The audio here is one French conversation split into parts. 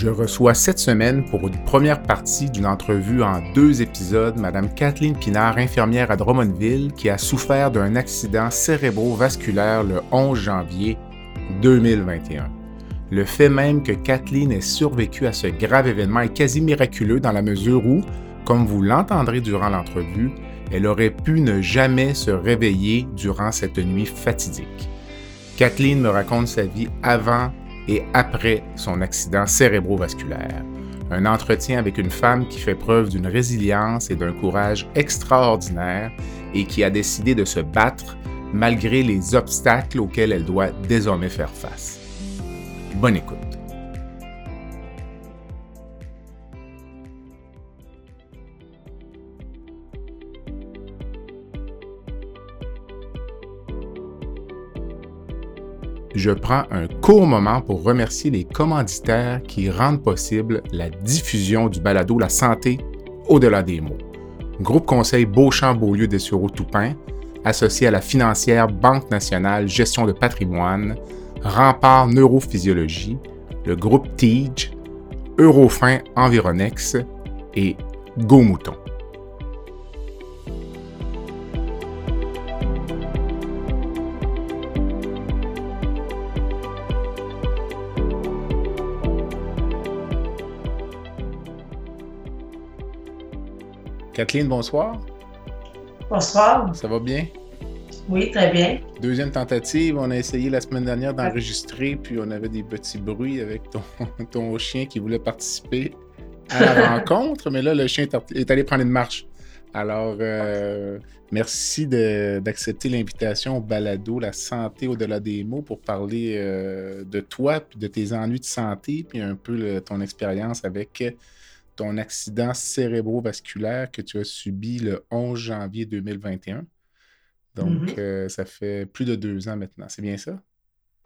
Je reçois cette semaine pour une première partie d'une entrevue en deux épisodes Mme Kathleen Pinard, infirmière à Drummondville, qui a souffert d'un accident cérébrovasculaire le 11 janvier 2021. Le fait même que Kathleen ait survécu à ce grave événement est quasi miraculeux dans la mesure où, comme vous l'entendrez durant l'entrevue, elle aurait pu ne jamais se réveiller durant cette nuit fatidique. Kathleen me raconte sa vie avant et après son accident cérébrovasculaire. Un entretien avec une femme qui fait preuve d'une résilience et d'un courage extraordinaire et qui a décidé de se battre malgré les obstacles auxquels elle doit désormais faire face. Bonne écoute. Je prends un court moment pour remercier les commanditaires qui rendent possible la diffusion du balado La santé au-delà des mots. Groupe Conseil Beauchamp-Beaulieu des Toupin, associé à la financière Banque nationale Gestion de patrimoine, Rempart Neurophysiologie, le groupe TIGE, Eurofin Environex et Go Mouton. Kathleen, bonsoir. Bonsoir. Ça va bien? Oui, très bien. Deuxième tentative, on a essayé la semaine dernière d'enregistrer, puis on avait des petits bruits avec ton, chien qui voulait participer à la rencontre, mais là, le chien est allé prendre une marche. Alors, euh, merci d'accepter l'invitation au balado La santé au-delà des mots pour parler euh, de toi, puis de tes ennuis de santé, puis un peu ton expérience avec ton accident cérébrovasculaire que tu as subi le 11 janvier 2021. Donc, mm-hmm. euh, ça fait plus de deux ans maintenant. C'est bien ça?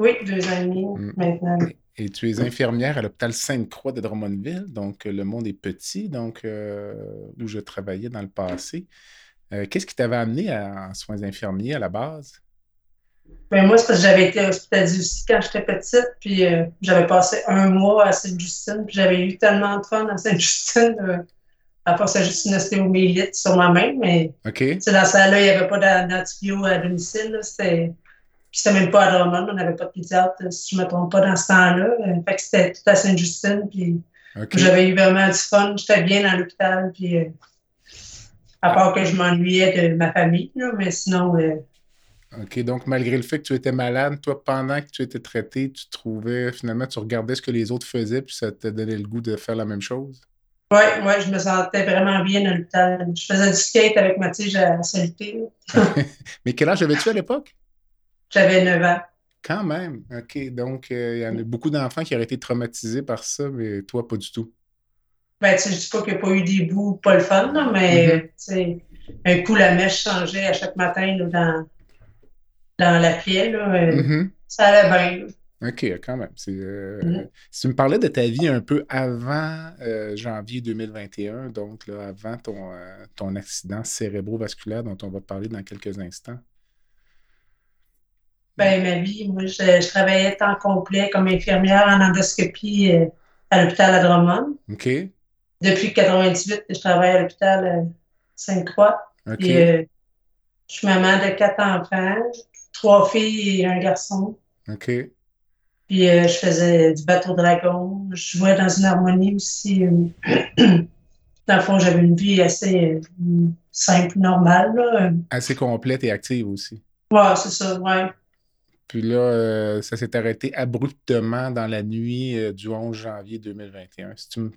Oui, deux ans et demi mm. maintenant. Et, tu es infirmière à l'hôpital Sainte-Croix de Drummondville. Donc, le monde est petit, donc euh, où je travaillais dans le passé. Euh, qu'est-ce qui t'avait amené à, en soins infirmiers à la base? Ben moi, c'est parce que j'avais été hospitalisée aussi quand j'étais petite, puis euh, j'avais passé un mois à Sainte-Justine, puis j'avais eu tellement de fun à Sainte-Justine. Euh, à part c'est juste une ostéomélite sur ma main, mais okay. dans ça là il n'y avait pas d'antibio à domicile. C'était, puis c'était même pas à Drummond, on n'avait pas de pédiatre, si je ne me trompe pas, dans ce temps-là. Euh, fait que c'était tout à Sainte-Justine, puis j'avais eu vraiment du fun. J'étais bien dans l'hôpital, puis à part que je m'ennuyais de ma famille, là, mais sinon OK, donc malgré le fait que tu étais malade, toi, pendant que tu étais traité, tu trouvais, finalement, tu regardais ce que les autres faisaient, puis ça te donnait le goût de faire la même chose? Oui, moi, je me sentais vraiment bien dans l'hôpital. Je faisais du skate avec ma tige à. Mais quel âge avais-tu à l'époque? J'avais 9 ans. Quand même. OK. Donc, euh, il y en a beaucoup d'enfants qui auraient été traumatisés par ça, mais toi, pas du tout. Ben, tu sais, je dis pas qu'il n'y a pas eu des bouts pas le fun, mais, mm-hmm. un coup, la mèche changeait à chaque matin dans, dans la pied, là, euh, mm-hmm. ça allait bien. OK, quand même. Euh, mm-hmm. Si tu me parlais de ta vie un peu avant euh, janvier 2021, donc là, avant ton, ton accident cérébrovasculaire dont on va parler dans quelques instants? Ben, ma vie, moi, je, travaillais temps complet comme infirmière en endoscopie à l'hôpital à Drummond. OK. Depuis 1998, je travaille à l'hôpital Sainte-Croix. OK. je suis maman de quatre enfants trois filles et un garçon. OK. Puis euh, je faisais du bateau dragon. Je jouais dans une harmonie aussi. Euh, dans le fond, j'avais une vie assez euh, simple, normale. Assez complète et active aussi. Ouais, c'est ça, ouais. Puis là, ça s'est arrêté abruptement dans la nuit du 11 janvier 2021. Si tu, me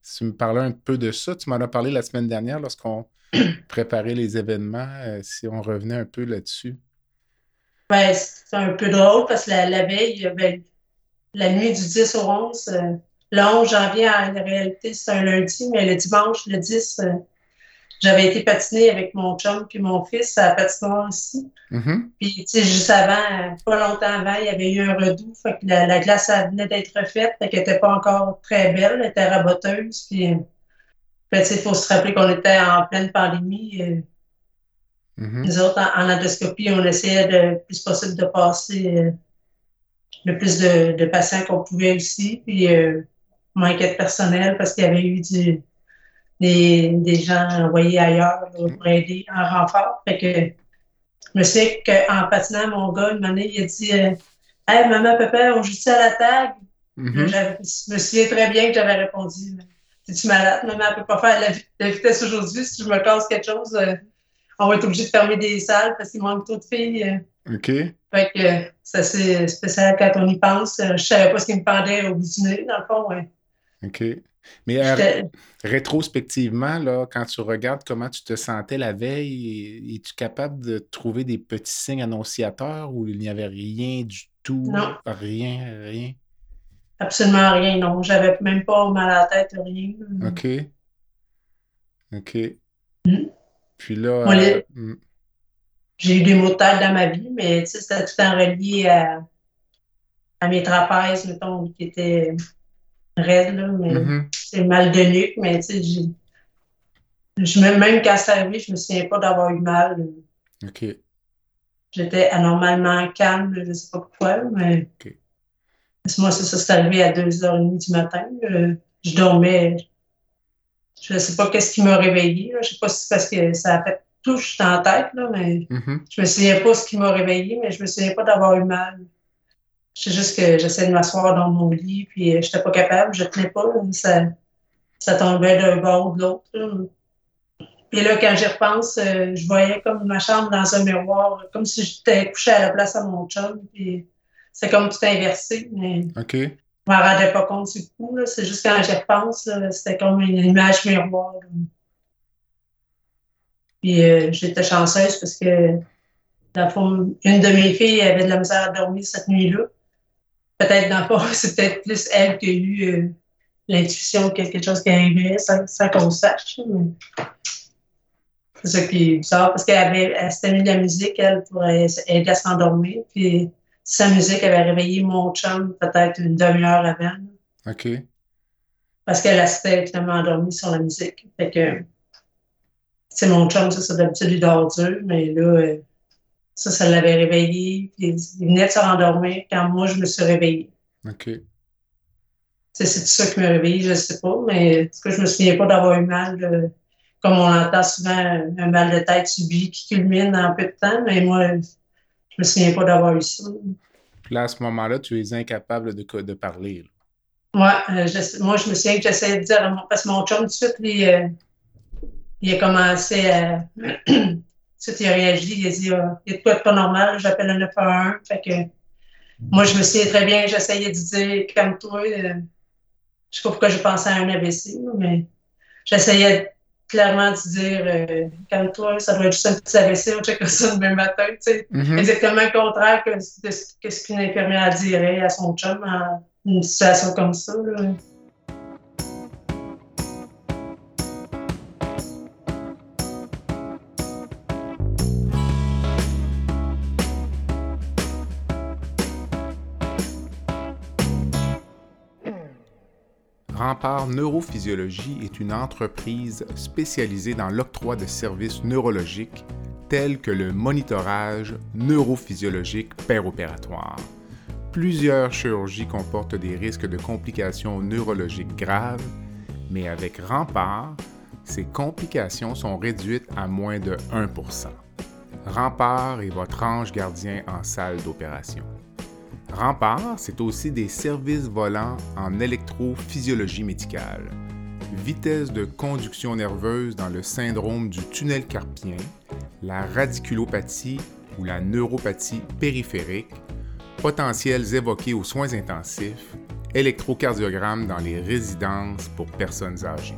si tu me parlais un peu de ça, tu m'en as parlé la semaine dernière lorsqu'on préparait les événements, si on revenait un peu là-dessus. Ben, c'est un peu drôle parce que la, veille, ben, la nuit du 10 au 11, euh, le 11 janvier, en réalité, c'est un lundi, mais le dimanche, le 10, euh, j'avais été patiner avec mon chum puis mon fils à la patinoire ici. Mm-hmm. Puis, tu sais, juste avant, pas longtemps avant, il y avait eu un redout. Fait que la, glace elle venait d'être refaite. Fait qu'elle n'était pas encore très belle. Elle était raboteuse. Puis, ben, tu sais, il faut se rappeler qu'on était en pleine pandémie. Euh, mm-hmm. Nous autres, en, endoscopie, on essayait le plus possible de passer euh, le plus de, patients qu'on pouvait aussi. Puis, euh, manquait de personnel parce qu'il y avait eu du, des, des gens envoyés ailleurs pour aider en renfort. Fait que je me sais qu'en patinant, mon gars, une année, il a dit euh, Hey, maman, papa, on joue à la table? Mm-hmm. Je me souviens très bien que j'avais répondu Es-tu malade? Maman, elle ne peut pas faire la, vitesse aujourd'hui. Si je me casse quelque chose, euh, on va être obligé de fermer des salles parce qu'il manque trop de filles. Euh. OK. Fait que c'est assez spécial quand on y pense. Je ne savais pas ce qui me pendait au bout du nez, dans le fond, ouais. OK. Mais euh, rétrospectivement, là, quand tu regardes comment tu te sentais la veille, es-tu capable de trouver des petits signes annonciateurs où il n'y avait rien du tout? Non. Rien, rien? Absolument rien, non. J'avais même pas mal à la tête, rien. OK. OK. Mm. Puis là. Euh, mm. J'ai eu des maux de tête dans ma vie, mais c'était tout en relié à, à mes trapèzes, mettons, qui étaient raide, là, mais mm-hmm. c'est mal de nuque, mais tu sais, je, même quand c'est arrivé, je me souviens pas d'avoir eu mal. OK. J'étais anormalement calme, je sais pas pourquoi, mais moi, c'est ça, c'est arrivé à 2h30 du matin. Je, dormais. Je ne sais pas qu'est-ce qui m'a réveillée. Je ne sais pas si c'est parce que ça a fait touche dans la tête, là, mais mm-hmm. je me souviens pas ce qui m'a réveillée, mais je me souviens pas d'avoir eu mal. C'est juste que j'essaie de m'asseoir dans mon lit, puis euh, je n'étais pas capable, je ne tenais pas. ça, ça tombait d'un bord ou de l'autre. Puis là, quand j'y repense, euh, je voyais comme ma chambre dans un miroir, comme si j'étais couchée à la place à mon chum. Puis c'est comme tout inversé. Mais OK. Je m'en rendais pas compte du coup. C'est juste quand j'y repense, c'était comme une image miroir. Puis euh, j'étais chanceuse parce que, dans le fond, une de mes filles avait de la misère à dormir cette nuit-là peut-être dans le plus elle qui a eu euh, l'intuition quelque chose qui arrivait sans, sans qu'on sache. C'est ça qui est parce qu'elle avait, s'était mis de la musique, elle, pour aider à s'endormir. Puis sa musique avait réveillé mon chum peut-être une demi-heure avant. OK. Parce qu'elle s'était finalement endormie sur la musique. Fait que, c'est mon chum, ça, c'est d'habitude, il dort dur, mais là, euh, ça, ça l'avait réveillé. Puis il venait de se rendormir quand moi, je me suis réveillée. OK. C'est ça qui m'a réveillée, je ne sais pas, mais en tout cas, je ne me souviens pas d'avoir eu mal, euh, comme on entend souvent, un mal de tête subi qui culmine en peu de temps, mais moi, je ne me souviens pas d'avoir eu ça. Puis là, à ce moment-là, tu es incapable de, de parler. Ouais, euh, moi, je me souviens que j'essayais de dire, parce que mon chum, tout de suite, il, euh, il a commencé à. il a réagi, il a dit ah, il y a de quoi de pas normal, j'appelle le 911. Fait que moi, je me souviens très bien, j'essayais de dire calme-toi. Euh, je sais pas pourquoi je pensais à un AVC, mais j'essayais clairement de dire euh, calme-toi, ça doit être juste un petit AVC, on check ça le même matin. Mm-hmm. Exactement le contraire que, de ce qu'une infirmière dirait à son chum en une situation comme ça. Là. Rempart Neurophysiologie est une entreprise spécialisée dans l'octroi de services neurologiques tels que le monitorage neurophysiologique péropératoire. Plusieurs chirurgies comportent des risques de complications neurologiques graves, mais avec Rempart, ces complications sont réduites à moins de 1% Rempart est votre ange gardien en salle d'opération. Rempart, c'est aussi des services volants en électrophysiologie médicale, vitesse de conduction nerveuse dans le syndrome du tunnel carpien, la radiculopathie ou la neuropathie périphérique, potentiels évoqués aux soins intensifs, électrocardiogramme dans les résidences pour personnes âgées.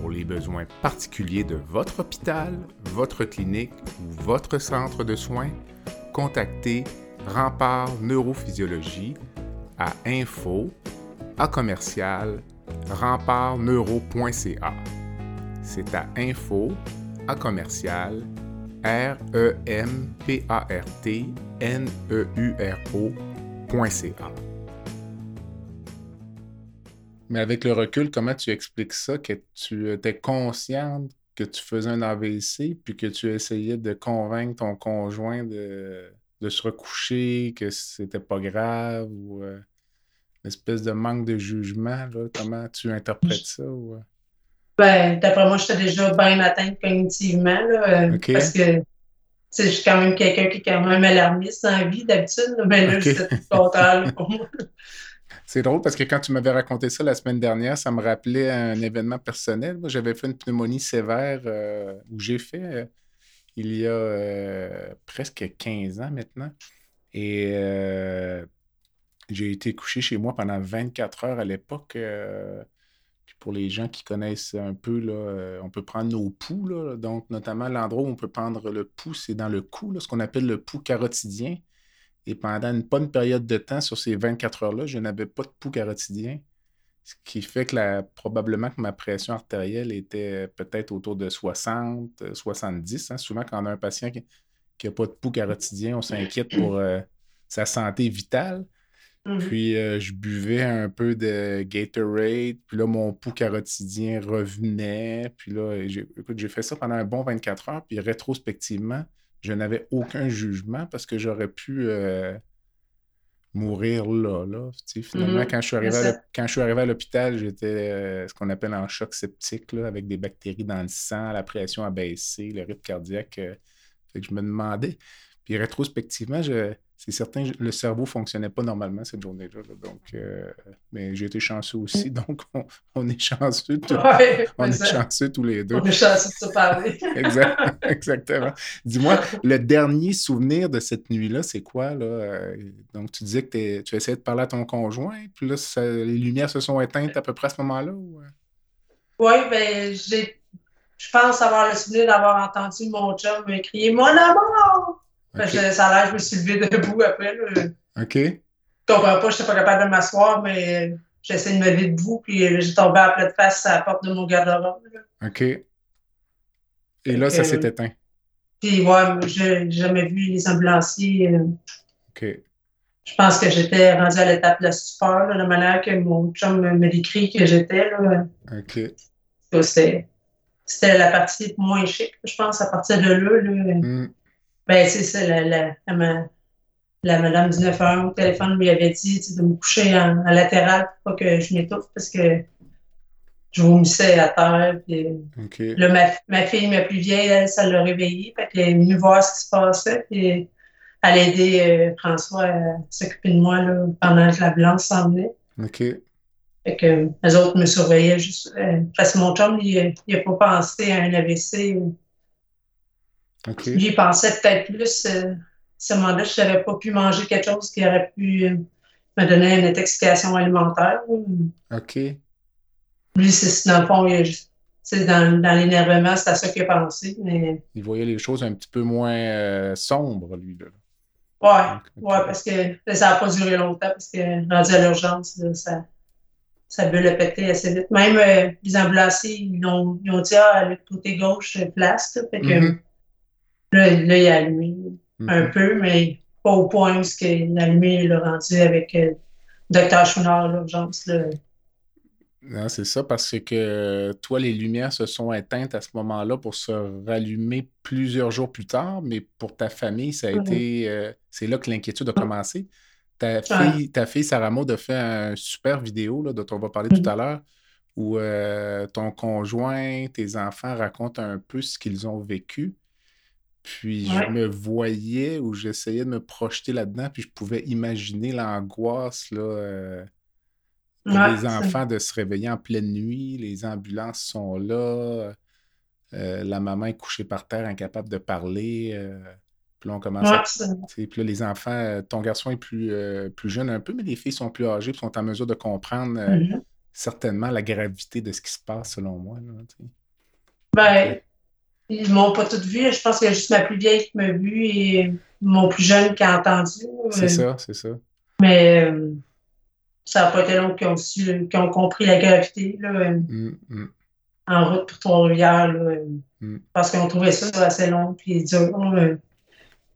Pour les besoins particuliers de votre hôpital, votre clinique ou votre centre de soins, contactez Rempart Neurophysiologie à info à commercial rempartneuro.ca. c'est à info à commercial R-E-M-P-A-R-T-N-E-U-R-O.ca. Mais avec le recul, comment tu expliques ça, que tu étais consciente que tu faisais un AVC, puis que tu essayais de convaincre ton conjoint de, se recoucher, que c'était pas grave, ou euh, une espèce de manque de jugement, là, comment tu interprètes ça? Ou, euh? Ben, d'après moi, j'étais déjà bien atteinte cognitivement, là, euh, parce que je suis quand même quelqu'un qui est quand même alarmiste en vie d'habitude, mais là, okay. j'étais tout pour moi. C'est drôle parce que quand tu m'avais raconté ça la semaine dernière, ça me rappelait un événement personnel. J'avais fait une pneumonie sévère euh, où j'ai fait il y a euh, presque 15 ans maintenant. Et j'ai été couché chez moi pendant 24 heures à l'époque. puis pour les gens qui connaissent un peu, on peut prendre nos poux. donc, notamment, l'endroit où on peut prendre le pouls, c'est dans le cou, ce qu'on appelle le pouls carotidien. Et pendant une bonne période de temps, sur ces 24 heures-là, je n'avais pas de pouls carotidien. Ce qui fait que la, probablement que ma pression artérielle était peut-être autour de 60, 70. Hein. Souvent, quand on a un patient qui n'a pas de pouls carotidien, on s'inquiète pour euh, sa santé vitale. Mm-hmm. Puis euh, je buvais un peu de Gatorade, puis là, mon pouls carotidien revenait. Puis là, écoute, j'ai fait ça pendant un bon 24 heures, puis rétrospectivement, je n'avais aucun jugement parce que j'aurais pu euh, mourir là. là. finalement, mm-hmm. quand, je suis arrivé à quand je suis arrivé à l'hôpital, j'étais euh, ce qu'on appelle en choc septique, là, avec des bactéries dans le sang, la pression a baissé, le rythme cardiaque. Euh, fait que je me demandais. Puis rétrospectivement, je, c'est certain, le cerveau ne fonctionnait pas normalement cette journée-là. donc, euh, mais j'ai été chanceux aussi, donc on, est chanceux. on est chanceux tous les deux. On est chanceux de se parler. exactement. Dis-moi, le dernier souvenir de cette nuit-là, c'est quoi? Là? Euh, donc, tu disais que tu essayais de parler à ton conjoint, puis là, les lumières se sont éteintes à peu près à ce moment-là? Euh? Oui, ben, j'ai, je pense avoir le souvenir d'avoir entendu mon chum me crier Mon amour! Ça a l'air, je me suis levée debout après. Là. OK. Je comprends pas, je n'étais pas capable de m'asseoir, mais j'ai essayé de me lever debout, puis j'ai tombé à pleine face à la porte de mon garde-robe. OK. Et là, ça s'est éteint. Puis, ouais, j'ai jamais vu les ambulanciers. Euh. OK. Je pense que j'étais rendue à l'étape de la stupeur, la manière que mon chum me décrit que j'étais. OK. C'était la partie moins chic, je pense, à partir de là. là mm. Ben, c'est ça, la, la, la, madame du 911 au téléphone lui avait dit de me coucher en, latéral pour pas que je m'étouffe parce que je vomissais à terre. Puis, là, ma, ma, fille, ma plus vieille, elle, ça l'a réveillée. Fait qu'elle est venue voir ce qui se passait. Puis elle a aidé euh, François à s'occuper de moi là, pendant que la blanche s'en venait. OK. Fait que les autres me surveillaient juste. Euh, parce que mon chum, il n'a pas pensé à un AVC. J'y pensais peut-être plus. Euh, ce moment-là, je n'avais pas pu manger quelque chose qui aurait pu euh, me donner une intoxication alimentaire. OK. Lui, c'est dans le fond, dans, dans l'énervement, c'est à ça qu'il a pensé. Mais... Il voyait les choses un petit peu moins euh, sombres, lui. Là. Oui, ouais, parce que ça n'a pas duré longtemps, parce que rendu à l'urgence, ça, ça veut le péter assez vite. Même les ambulanciers, ils ont, ils ont dit ah, le côté gauche place. fait que, mm-hmm. Là, là, il a allumé un mhm. peu, mais pas au point où il a allumé le rendu avec euh, Dr. Chouinard, l'urgence. Non, c'est ça, parce que toi, les lumières se sont éteintes à ce moment-là pour se rallumer plusieurs jours plus tard, mais pour ta famille, ça a été. Euh, c'est là que l'inquiétude a commencé. Ta fille, ta fille Sarah Maud a fait un super vidéo là, dont on va parler tout mhm. à l'heure, où euh, ton conjoint, tes enfants racontent un peu ce qu'ils ont vécu. Puis je me voyais ou j'essayais de me projeter là-dedans, puis je pouvais imaginer l'angoisse là, euh, des enfants de se réveiller en pleine nuit, les ambulances sont là, euh, la maman est couchée par terre, incapable de parler. Euh, puis là, on commence à. Puis là, les enfants, ton garçon est plus, plus jeune un peu, mais les filles sont plus âgées, puis sont en mesure de comprendre mm-hmm. certainement la gravité de ce qui se passe, selon moi. Là, ben, ils m'ont pas toutes vu. Je pense qu'il y a juste ma plus vieille qui m'a vu et mon plus jeune qui a entendu. C'est ça, c'est ça. Mais euh, ça n'a pas été long qu'ils ont, su, ont compris la gravité. Là. Hum, hum. en route pour Trois-Rivières, mm. parce qu'on trouvait ça assez long dur.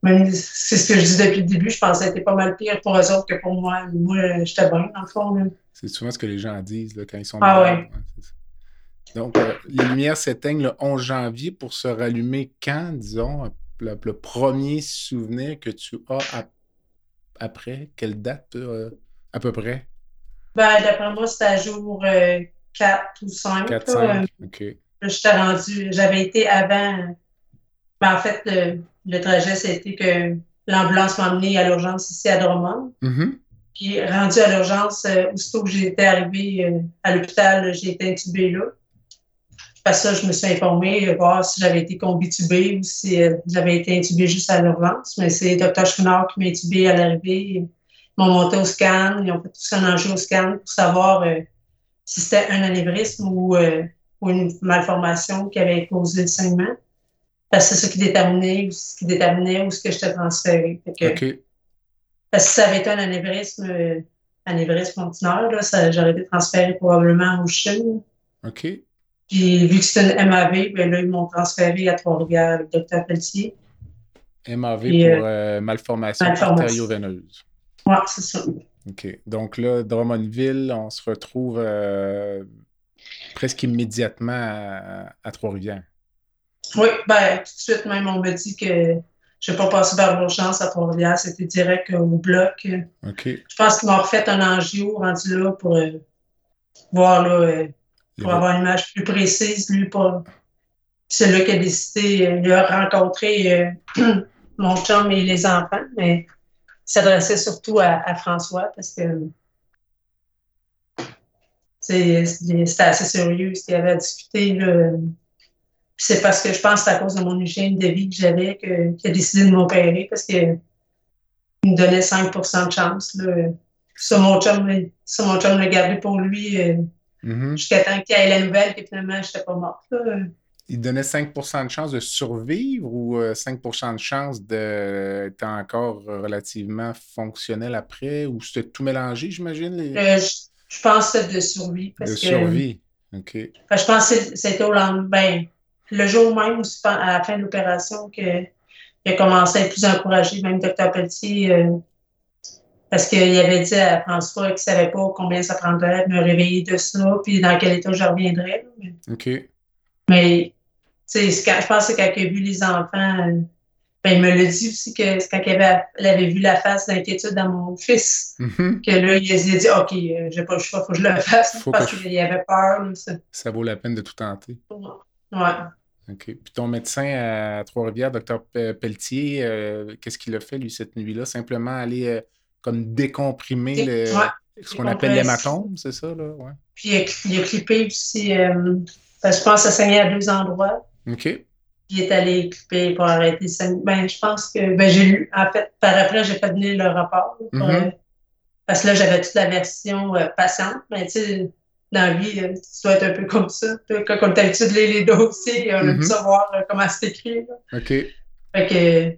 Même, c'est ce que je dis depuis le début, je pensais que c'était pas mal pire pour eux autres que pour moi. Moi, j'étais dans le fond. C'est souvent ce que les gens disent là, quand ils sont Ah ouais. Donc, euh, les lumières s'éteignent le 11 janvier pour se rallumer quand, disons, le, premier souvenir que tu as après? Quelle date, euh, à peu près? Ben, d'après moi, c'était à jour 4 euh, ou 5. 4, 5, OK. J'étais rendu, j'avais été avant. Ben, en fait, le, trajet, c'était que l'ambulance m'a emmené à l'urgence ici à Drummond. Mm-hmm. Puis, rendu à l'urgence, aussitôt que j'étais arrivée à l'hôpital, j'ai été intubée là. Parce que je me suis informée, euh, voir si j'avais été combitubée ou si euh, j'avais été intubée juste à l'urgence. Mais c'est le Dr. Chouinard qui m'a intubée à l'arrivée. Ils m'ont monté au scan. Ils ont fait tout ça en jeu au scan pour savoir euh, si c'était un anévrisme ou, une malformation qui avait causé le saignement. Parce que c'est ça qui déterminait, ce qui déterminait où ce que j'étais transférée. Parce que si ça avait été un anévrisme, anévrisme ordinaire, j'aurais été transférée probablement au Chine. OK. Puis, vu que c'est une MAV, ben là, ils m'ont transféré à Trois-Rivières avec Dr. Pelletier. MAV pour euh, euh, malformation, artério-veineuse. Oui, c'est ça. OK. Donc là, Drummondville, on se retrouve euh, presque immédiatement à, Trois-Rivières. Oui, ben, tout de suite même, on me dit que je n'ai pas passé par l'urgence à Trois-Rivières, c'était direct au bloc. OK. Je pense qu'ils m'ont refait un angio rendu là pour voir là, pour avoir une image plus précise, lui, pas. C'est là qu'il a décidé, euh, il a rencontré euh, mon chum et les enfants, mais il s'adressait surtout à, François parce que c'était assez sérieux ce qu'il avait à discuter. C'est parce que je pense que c'est à cause de mon hygiène de vie que j'avais qu'il a décidé de m'opérer parce qu'il me donnait 5% de chance. Là. Ça, mon chum, ça, mon chum l'a gardé pour lui. Euh, Mm-hmm. Jusqu'à temps qu'il y ait la nouvelle que finalement, je n'étais pas morte. Il donnait 5% de chance de survivre ou 5% euh, de chance d'être encore relativement fonctionnel après? Ou c'était tout mélangé, j'imagine? Euh, je, pense que de survie. de survie, OK. je pense que c'était au lendemain, ben, le jour même, à la fin de l'opération, qu'il a commencé à être plus encouragé, même Dr. Pelletier. Euh, parce qu'il avait dit à François qu'il ne savait pas combien ça prendrait de me réveiller de ça, puis dans quel état je reviendrais. OK. Mais, tu sais, je pense que quand il a vu les enfants, ben, il me l'a dit aussi que quand il avait, avait vu la face d'inquiétude dans mon fils, mm-hmm. que là, il, a dit OK, euh, j'ai pas le choix, il faut que je le fasse parce qu'il avait peur. Ça. vaut la peine de tout tenter. Ouais. OK. Puis ton médecin à Trois-Rivières, docteur Pelletier, euh, qu'est-ce qu'il a fait, lui, cette nuit-là? Simplement aller. Euh, comme décomprimer le, ce qu'on appelle l'hématome, c'est ça? Là? Ouais. Puis il a, clippé aussi, euh, je pense que ça saignait à deux endroits. OK. il est allé clipper pour arrêter ça. Ben, je pense que ben, j'ai lu, en fait, par après, j'ai fait venir le rapport. Mm-hmm. Euh, parce que là, j'avais toute la version euh, patiente. Mais tu sais, dans la vie, tu dois être un peu comme ça. Quand on est habitué de lire les dossiers, on a mm -hmm. savoir comment c'est écrit. OK. Fait que,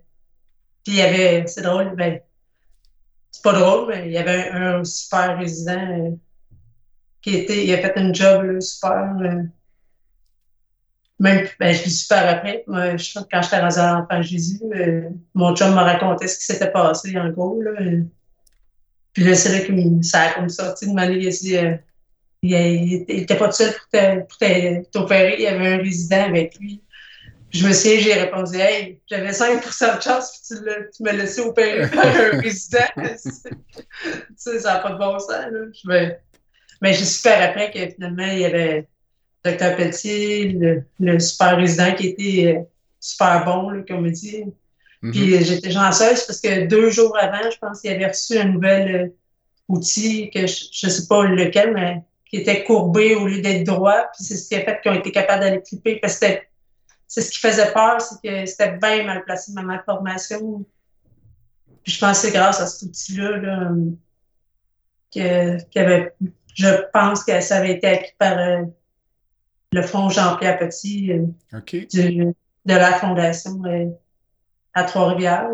puis il y avait, c'est drôle, ben, c'est pas drôle, mais il y avait un, super résident euh, qui était, il a fait un job super. Euh, même, ben, je dis super après. Moi, je, quand j'étais rendu à l'enfant Jésus, euh, mon chum m'a raconté ce qui s'était passé, en gros. Là, puis là, c'est là que ça a comme sorti de manière, il a il, était pas tout seul pour t'opérer, il y avait un résident avec lui je me souviens, j'ai répondu Hey, j'avais 5% de chance, puis tu, tu m'as laissé opérer par un résident. ça n'a pas de bon sens. Là. Mais, mais j'ai super après que finalement, il y avait Dr. Pelletier, le, super résident qui était euh, super bon, là, comme on dit. Mm-hmm. Puis j'étais chanceuse parce que deux jours avant, je pense qu'il avait reçu un nouvel euh, outil, que je ne sais pas lequel, mais qui était courbé au lieu d'être droit. Puis c'est ce qui a fait qu'ils ont été capables d'aller clipper parce que c'était c'est ce qui faisait peur, c'est que c'était bien mal placé ma malformation. Puis je pense que c'est grâce à cet outil-là que, je pense que ça avait été acquis par euh, le fonds Jean-Pierre Petit euh, de la Fondation euh, à Trois-Rivières.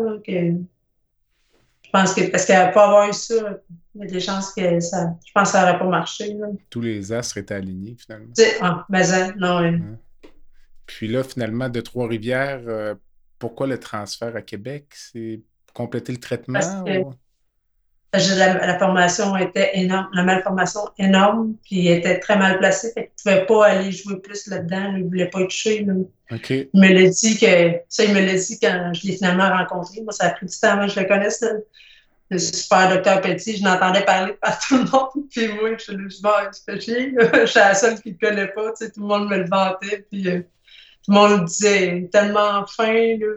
pense que, parce qu'elle pas avoir eu ça, il y a des chances que ça, je pense que ça n'aurait pas marché. Tous les astres étaient alignés, finalement. Ah, mais non, Puis là, finalement, de Trois-Rivières, euh, pourquoi le transfert à Québec? C'est compléter le traitement? la, formation était énorme, la malformation énorme, puis elle était très mal placée, fait qu'il ne pouvait pas aller jouer plus là-dedans, il ne voulait pas être touché. Il me l'a dit que, ça, il me l'a dit quand je l'ai finalement rencontré. Moi, ça a pris du temps avant que je le connaisse, le super docteur Petit, je n'entendais parler par tout le monde, puis moi, je suis juste bon, je suis la seule qui ne le connaît pas, tu sais, tout le monde me le vantait, puis euh, le monde me disait tellement fin, là.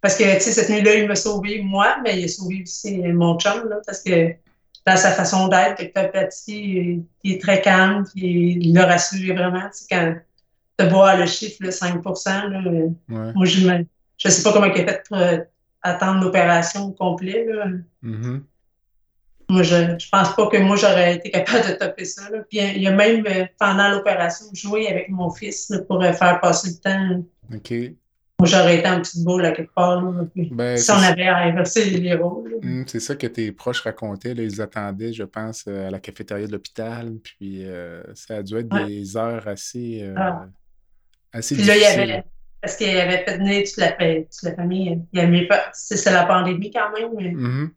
Parce que, tu sais, cette nuit-là, il m'a sauvé moi, mais il a sauvé aussi mon chum, là, parce que dans sa façon d'être, Docteur Petit, il est très calme, puis il l'a rassuré vraiment. Tu sais, quand tu vois le chiffre, là, 5 là, moi, je ne sais pas comment il a fait pour euh, attendre l'opération au complet. Là. Mm-hmm. Moi, je ne pense pas que moi, j'aurais été capable de topper ça. Là. Puis il a même, euh, pendant l'opération, joué avec mon fils pour euh, faire passer le temps. OK. Moi, j'aurais été en petite boule à quelque part. Ben, si on avait inversé les rôles. Hum, c'est ça que tes proches racontaient. Là, ils attendaient, je pense, euh, à la cafétéria de l'hôpital. Puis euh, ça a dû être des heures assez, euh, ah. assez puis difficiles. Là, il y avait, parce qu'il avait fait venir toute la, toute la famille. Il pas. C'est la pandémie quand même. Mais.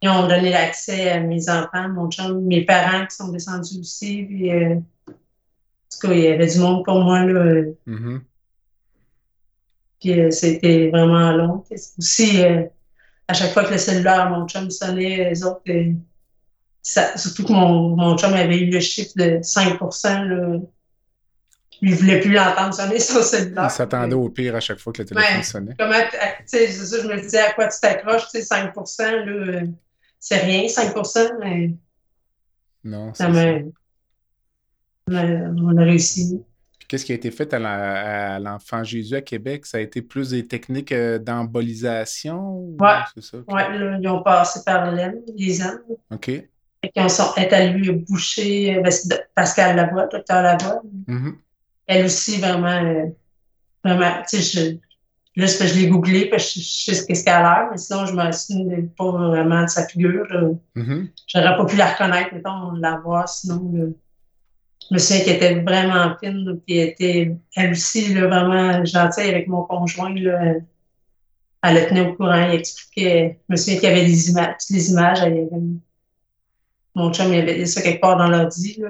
Ils ont donné l'accès à mes enfants, mon chum, mes parents qui sont descendus aussi. Puis, en tout cas, il y avait du monde pour moi. Là. Mm-hmm. Puis euh, c'était vraiment long. Aussi, euh, à chaque fois que le cellulaire, mon chum sonnait, les autres, euh, surtout que mon, mon chum avait eu le chiffre de 5 là, il ne voulait plus l'entendre sonner son cellulaire. Il s'attendait au pire à chaque fois que le téléphone sonnait. Comment, c'est ça, je me disais à quoi tu t'accroches, 5 là, c'est rien, 5% mais. Non, c'est ça. On a réussi. Qu'est-ce qui a été fait à l'enfant Jésus à Québec? Ça a été plus des techniques euh, d'embolisation? Oui, ouais, ils ont passé par l'aine, les ailes. OK. Et ils sont étalus boucher ben, Pascal Lavoie, docteur Lavoie. Mm-hmm. Elle aussi, vraiment, euh, vraiment, tu sais, je, là, je l'ai googlé, parce que je, sais ce qu'elle a l'air, mais sinon, je ne me souviens pas vraiment de sa figure. Mm-hmm. J'aurais pas pu la reconnaître, mettons, la voir, sinon je me souviens qu'elle était vraiment fine, puis elle était, elle aussi, là, vraiment gentille avec mon conjoint. Là, elle le tenait au courant, il expliquait. Je me souviens qu'il y avait des images, les images. mon chum, il avait ça quelque part dans l'ordi.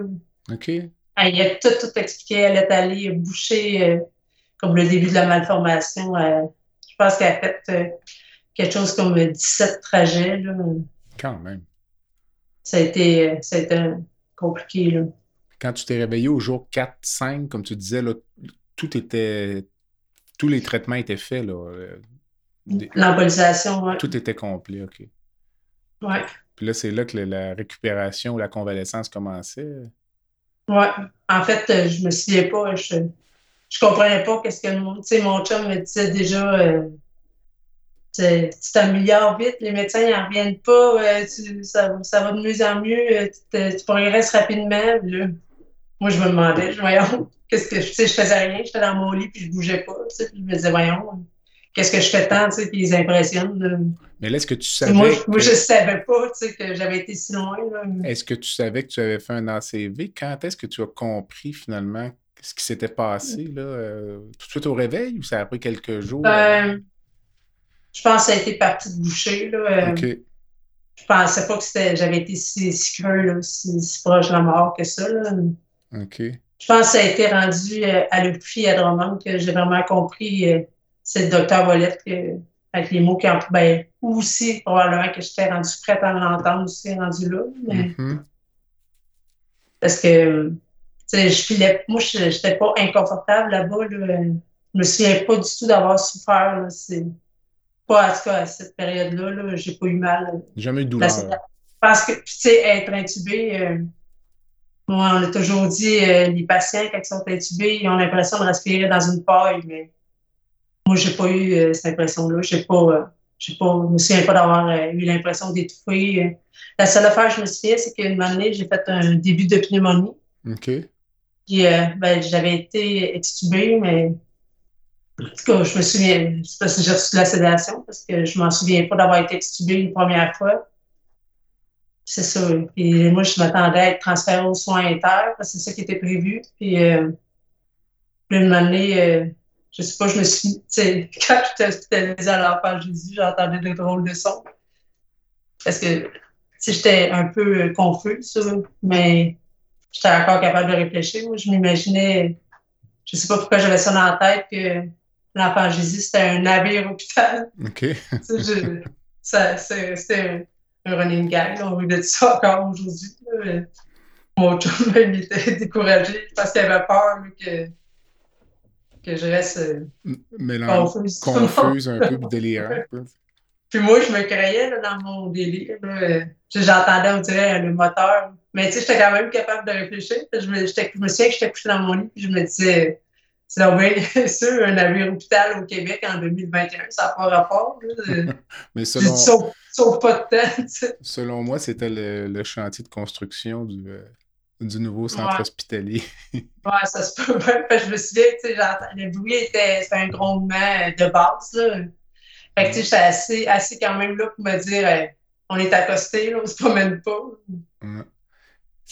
OK. Elle, il a tout, tout expliqué. Elle est allée boucher euh, comme le début de la malformation. Euh, je pense qu'elle a fait euh, quelque chose comme 17 trajets. Là. Quand même. Ça a été, ça a été compliqué. Là quand tu t'es réveillé au jour 4, 5, comme tu disais, là, tout était. Tous les traitements étaient faits. Euh, L'embolisation, oui. Tout était complet, OK. Oui. Puis là, c'est là que la récupération ou la convalescence commençait. Oui. En fait, euh, je me souviens pas. Je, je comprenais pas qu'est-ce que mon, mon chum me disait déjà. Euh, tu t'améliores vite, les médecins n'en reviennent pas, ça, ça, va de mieux en mieux, tu, tu progresses rapidement. Là, moi, je me demandais, je, voyons, qu'est-ce que je, je faisais rien, j'étais dans mon lit puis je bougeais pas, puis je me disais, voyons, qu'est-ce que je fais tant, tu sais, puis ils impressionnent. Mais là, est-ce que tu savais. Moi, je, moi, je savais pas, tu sais, que j'avais été si loin. Est-ce que tu savais que tu avais fait un ACV? Quand est-ce que tu as compris finalement ce qui s'était passé, là? Euh, tout de suite au réveil ou ça a pris quelques jours? Ben, je pense que ça a été parti de boucher, là. Euh, OK. Je pensais pas que j'avais été si, si creux, là, si, si, proche de la mort que ça, là. OK. Je pense que ça a été rendu euh, à l'UPFI à Drummond que j'ai vraiment compris. C'est le docteur Volette avec les mots qui ont ben, aussi probablement que j'étais rendu prête à l'entendre aussi rendu là. Mm-hmm. Parce que je filais. Moi, je n'étais pas inconfortable là-bas. Là. Je me souviens pas du tout d'avoir souffert. C'est pas en tout cas à cette période-là. -là, j'ai pas eu mal. Jamais eu de douleur. Parce que, tu sais, être intubé, euh, moi, on a toujours dit, euh, les patients, quand ils sont intubés, ils ont l'impression de respirer dans une paille, mais moi, j'ai pas eu euh, cette impression-là. J'ai pas, j'ai pas, je me souviens pas d'avoir eu l'impression d'étouffer. La seule affaire que je me souviens, c'est qu'une année, j'ai fait un début de pneumonie. OK. Puis, ben, j'avais été extubée, mais En tout cas, je me souviens, c'est parce que j'ai reçu de la sédation, parce que je m'en souviens pas d'avoir été extubée une première fois. C'est ça. Puis moi, je m'attendais à être transférée aux soins internes, parce que c'est ça qui était prévu. Puis, euh, une année, euh, je sais pas, je me suis, tu sais, quand j'étais hospitalisée à l'enfant Jésus, j'entendais de drôles de sons. Parce que, j'étais un peu euh, confuse, mais j'étais encore capable de réfléchir. Moi, je m'imaginais, je sais pas pourquoi j'avais ça dans la tête, que l'enfant Jésus, c'était un navire hôpital. OK. C'était un running gag. On de ça encore aujourd'hui. Mon chum, il était découragé parce qu'il avait peur que, que je reste euh, confuse. confuse un peu, délirant. Puis moi, je me croyais là, dans mon délire. J'entendais, on dirait, le moteur. Mais tu sais, j'étais quand même capable de réfléchir. Je me, je me souviens que j'étais couché dans mon lit, puis je me disais, c'est sûr un navire hôpital au Québec en 2021, ça n'a pas rapport. Mais selon... Sauf, pas de temps. Selon moi, c'était le, chantier de construction du, euh, du nouveau centre hospitalier. ouais, ça se peut bien. Je me souviens, tu sais, le bruit était, un grondement de base. Là. Fait que, tu sais, j'étais assez, assez quand même là pour me dire, on est accosté, on se promène pas.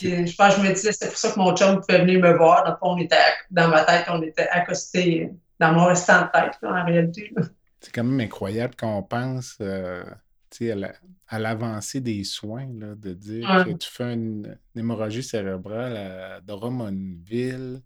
Je pense que je me disais, c'est pour ça que mon chum pouvait venir me voir. Dans, on était, dans ma tête, on était accosté dans mon restant de tête, en réalité. C'est quand même incroyable quand on pense euh, à l'avancée des soins, là, de dire que tu fais une, hémorragie cérébrale à Drummondville,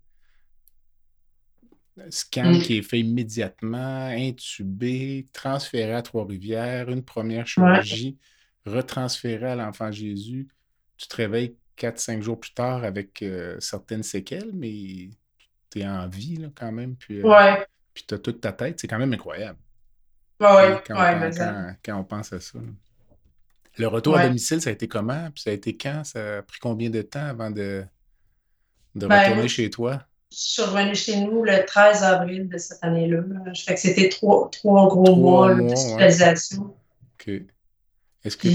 scan mm. qui est fait immédiatement, intubé, transféré à Trois-Rivières, une première chirurgie, retransféré à l'enfant Jésus. Tu te réveilles 4-5 jours plus tard avec euh, certaines séquelles, mais tu es en vie là, quand même. Puis, euh, puis tu as toute ta tête. C'est quand même incroyable. Ouais, quand, on pense, à ça. Le retour à domicile, ça a été comment? Puis ça a été quand? Ça a pris combien de temps avant de, de ben, retourner chez toi? Je suis revenue chez nous le 13 avril de cette année-là. Fait que c'était trois, trois gros mois, d'hospitalisation. OK. Est-ce que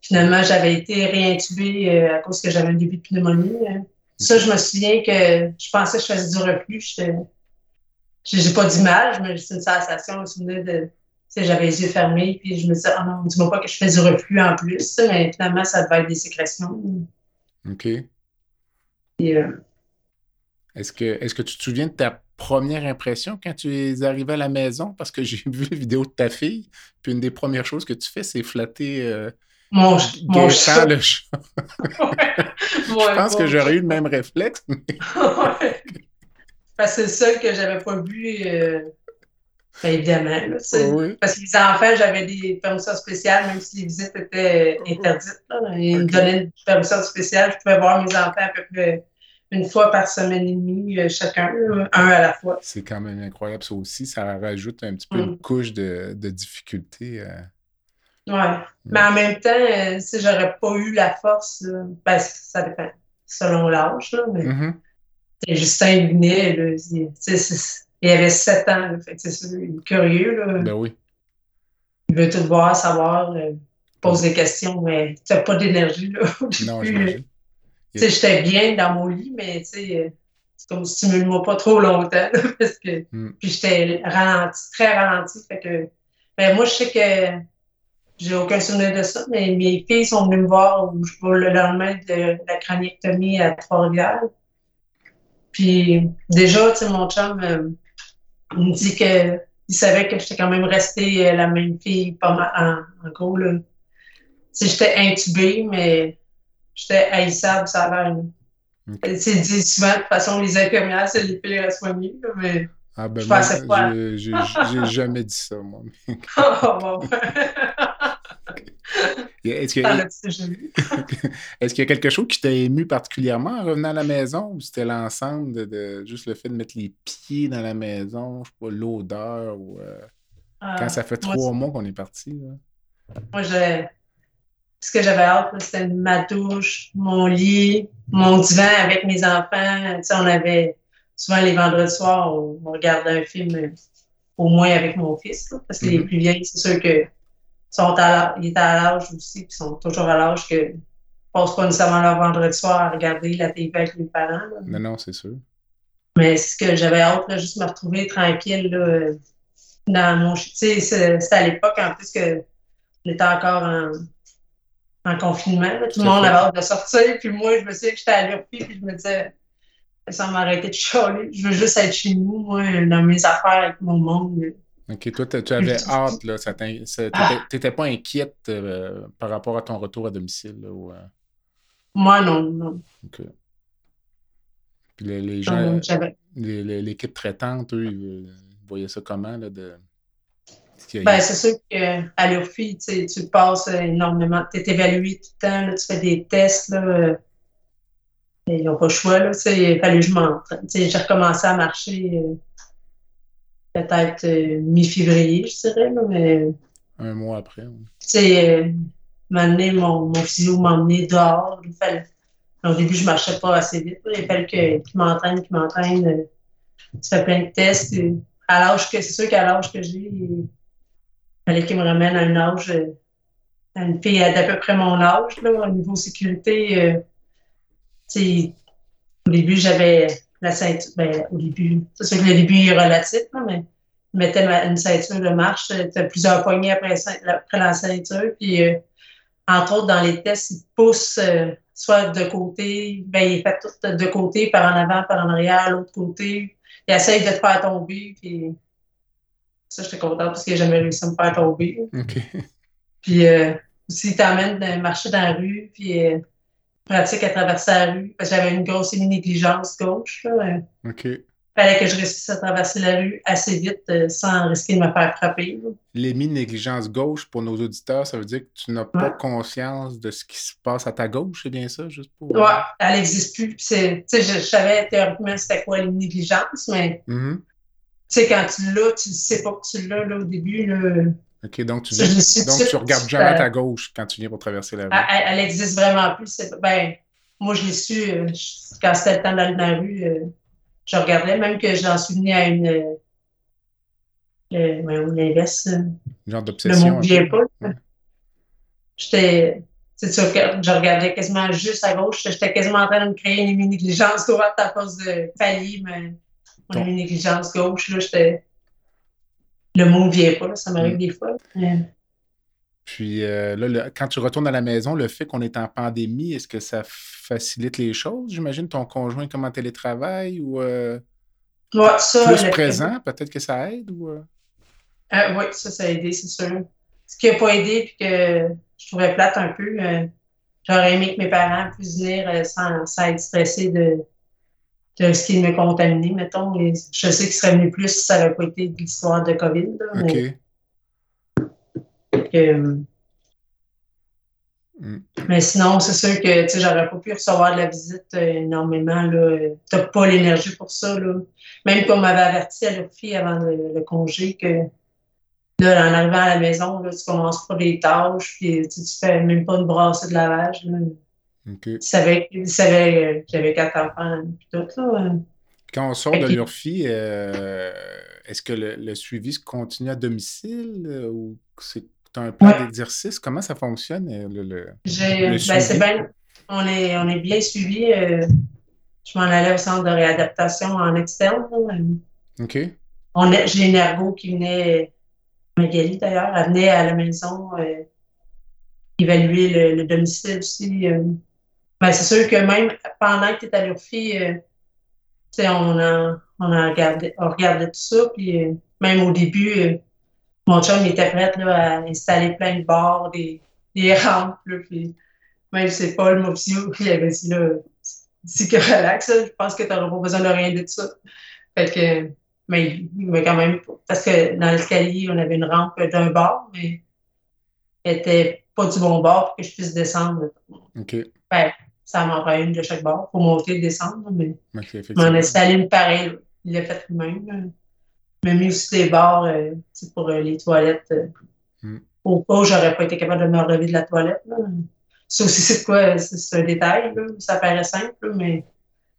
finalement, j'avais été réintubée euh, à cause que j'avais un début de pneumonie. Hein. Ça, je me souviens que je pensais que je faisais du reflux. J'ai pas d'image, mais c'est une sensation. Je me souviens de. J'avais les yeux fermés, puis je me disais, oh non, dis-moi pas que je fais du reflux en plus. Mais finalement, ça devait être des sécrétions. OK. Euh, est-ce que, est que tu te souviens de ta première impression quand tu es arrivé à la maison? Parce que j'ai vu la vidéo de ta fille, puis une des premières choses que tu fais, c'est flatter euh, mon, mon chat. le chat. Je pense que j'aurais eu le même réflexe. Parce que c'est le seul que j'avais pas vu, euh, ben, évidemment. Parce que les enfants, j'avais des permissions spéciales, même si les visites étaient interdites. Ils me donnaient une permission spéciale. Je pouvais voir mes enfants à peu près une fois par semaine et demie, euh, chacun, un à la fois. C'est quand même incroyable, ça aussi. Ça rajoute un petit peu une mm. couche de, de difficulté. Euh. Oui. Mais en même temps, si j'aurais pas eu la force, ben, ça dépend, selon l'âge, mais mm-hmm. Justin Binet, là, il, il, avait sept ans, là, fait il est curieux. Là. Ben oui. Il veut tout voir, savoir, euh, pose des questions, mais tu n'as pas d'énergie. Là, non, j'imagine. J'étais bien dans mon lit, mais c'est comme stimule-moi pas trop longtemps. parce que, mm. Puis j'étais ralenti, très ralenti. Fait que, ben, moi, je sais que j'ai aucun souvenir de ça, mais mes filles sont venues me voir le lendemain de la craniectomie à Trois-Rivières. Puis déjà, tu sais, mon chum euh, me dit que il savait que j'étais quand même restée euh, la même fille pas mal, en, gros. Là. j'étais intubée, mais j'étais haïssable, ça a l'air. C'est dit souvent, de toute façon, les infirmières, c'est les pires à soigner, mais ah ben je pensais pas. J'ai jamais dit ça, moi. oh. Est-ce qu'il y a quelque chose qui t'a ému particulièrement en revenant à la maison ou c'était l'ensemble de, juste le fait de mettre les pieds dans la maison, je sais pas, l'odeur ou euh, quand ça fait trois mois qu'on est parti? Moi, ce que j'avais hâte, c'était ma douche, mon lit, mon divan avec mes enfants. on avait souvent les vendredis soirs, on, regardait un film euh, au moins avec mon fils, parce que les mm-hmm. plus vieilles, c'est sûr que sont à ils étaient à l'âge aussi, puis sont toujours à l'âge que ne passent pas nécessairement leur vendredi soir à regarder la télé avec les parents. Non, non, c'est sûr. Mais ce que j'avais hâte, là, juste me retrouver tranquille là, dans mon. Tu sais, c'était à l'époque en plus que on était encore en, en confinement. Tout le monde avait hâte de sortir. Puis moi, je me disais que j'étais à puis je me disais, ça m'arrêtait de chialer. Je veux juste être chez nous, moi, dans mes affaires avec mon monde. OK, toi, tu avais hâte, là. Ah! Tu n'étais pas inquiète euh, par rapport à ton retour à domicile, là, ou, euh? Moi, non, non. OK. Puis les, gens, l'équipe traitante, eux, ils voyaient ça comment, là, de... Ben, c'est sûr qu'à l'URFI, tu passes énormément. Tu es évalué tout le temps, tu fais des tests. Là, euh, ils n'ont pas le choix. Là, il fallait que je m'entraîne. J'ai recommencé à marcher euh, peut-être euh, mi-février, je dirais. Là, mais, Un mois après. Oui. Sais, mon, mon physio m'a emmené dehors. Il fallait, au début, je ne marchais pas assez vite. Il fallait qu'il m'entraîne, qu'il m'entraîne. tu fais plein de tests. À l'âge que, c'est sûr qu'à l'âge que j'ai, fallait qu'il me ramène à un âge, euh, à une fille d'à peu près mon âge, là, au niveau sécurité. Euh, au début, j'avais la ceinture. Ben, au début, c'est sûr que le début est relatif, mais je mettais une ceinture de marche. Euh, tu as plusieurs poignées après, après la ceinture. Puis, entre autres, dans les tests, ils poussent soit de côté, ben, il fait tout de côté, par en avant, par en arrière, l'autre côté. Il essaye de te faire tomber. Puis, ça, j'étais contente parce que j'ai jamais réussi à me faire tomber. Puis euh, aussi, t'amènes de marcher dans la rue, puis euh, pratique à traverser la rue. Parce que j'avais une grosse négligence gauche. Là. OK. Fallait que je réussisse à traverser la rue assez vite euh, sans risquer de me faire frapper. L'hémi-négligence gauche, pour nos auditeurs, ça veut dire que tu n'as pas conscience de ce qui se passe à ta gauche, c'est bien ça, juste pour. Ouais, elle n'existe plus. Je, je savais théoriquement c'était quoi l'hémi-négligence, mais mm-hmm. Tu sais, quand tu l'as, tu ne sais pas que tu l'as au début. Là. OK, donc tu, donc tu regardes jamais à ta gauche quand tu viens pour traverser la rue. Elle, elle existe vraiment plus. Ben, moi, je l'ai su euh, quand c'était le temps d'aller dans la rue. Euh, je regardais, même que j'en suis venue à une. Euh, euh l'inverse. Genre d'obsession. Le mot pas. J'étais. Je regardais quasiment juste à gauche. J'étais quasiment en train de me créer une négligence droite à cause de faillir, mais on a une négligence gauche, là, j'étais. Le mot ne vient pas, ça m'arrive mm. des fois. Puis euh, là, quand tu retournes à la maison, le fait qu'on est en pandémie, est-ce que ça facilite les choses? J'imagine ton conjoint comme en télétravail ou euh, ça, plus présent, peut-être que ça aide ou. Euh? oui, ça, ça a aidé, c'est sûr. Ce qui n'a pas aidé puis que je trouvais plate un peu, j'aurais aimé que mes parents puissent venir sans, sans être stressés de de ce qui me contaminé, mettons. je sais qu'il serait venu plus si ça n'avait pas été l'histoire de COVID. mais, euh, mm. mais sinon, c'est sûr que j'aurais pas pu recevoir de la visite euh, énormément. Tu n'as pas l'énergie pour ça. Là. Même qu'on m'avait averti à leur fille avant le, congé que là, en arrivant à la maison, là, tu commences pas les tâches, puis tu, ne fais même pas une brassée de lavage. Savait, il savait que j'avais quatre enfants tout, là. Quand on sort de l'URFI, euh, est-ce que le, suivi se continue à domicile euh, ou c'est un plan d'exercice? Comment ça fonctionne? Euh, le, le, ben, c'est bien, on est, on est bien suivi. je m'en allais au centre de réadaptation en externe. OK. J'ai une ergo qui venait, Magali d'ailleurs, elle venait à la maison évaluer le, le domicile aussi. Ben, c'est sûr que même pendant que tu es à l'URFI, euh, on, a, on, regardait tout ça. Puis euh, même au début, euh, mon chum était prêt là, à installer plein de bars, des, des rampes. Là, puis même c'est Paul Mopsio qui avait dit là, dis que relax, je pense que tu n'auras pas besoin de rien de tout ça. Fait que, mais il m'a quand même. Parce que dans l'escalier, on avait une rampe d'un bar, mais elle était pas du bon bord pour que je puisse descendre. OK. Ben, ça m'en prend une de chaque bord pour monter et descendre, mais je m'en installé une pareille. Il l'a fait lui-même. Il m'a mis aussi des barres euh, pour euh, les toilettes. Euh, mm. Au cas où j'aurais pas été capable de me relever de la toilette. Ça aussi, c'est quoi? C'est un détail. Ça paraît simple, mais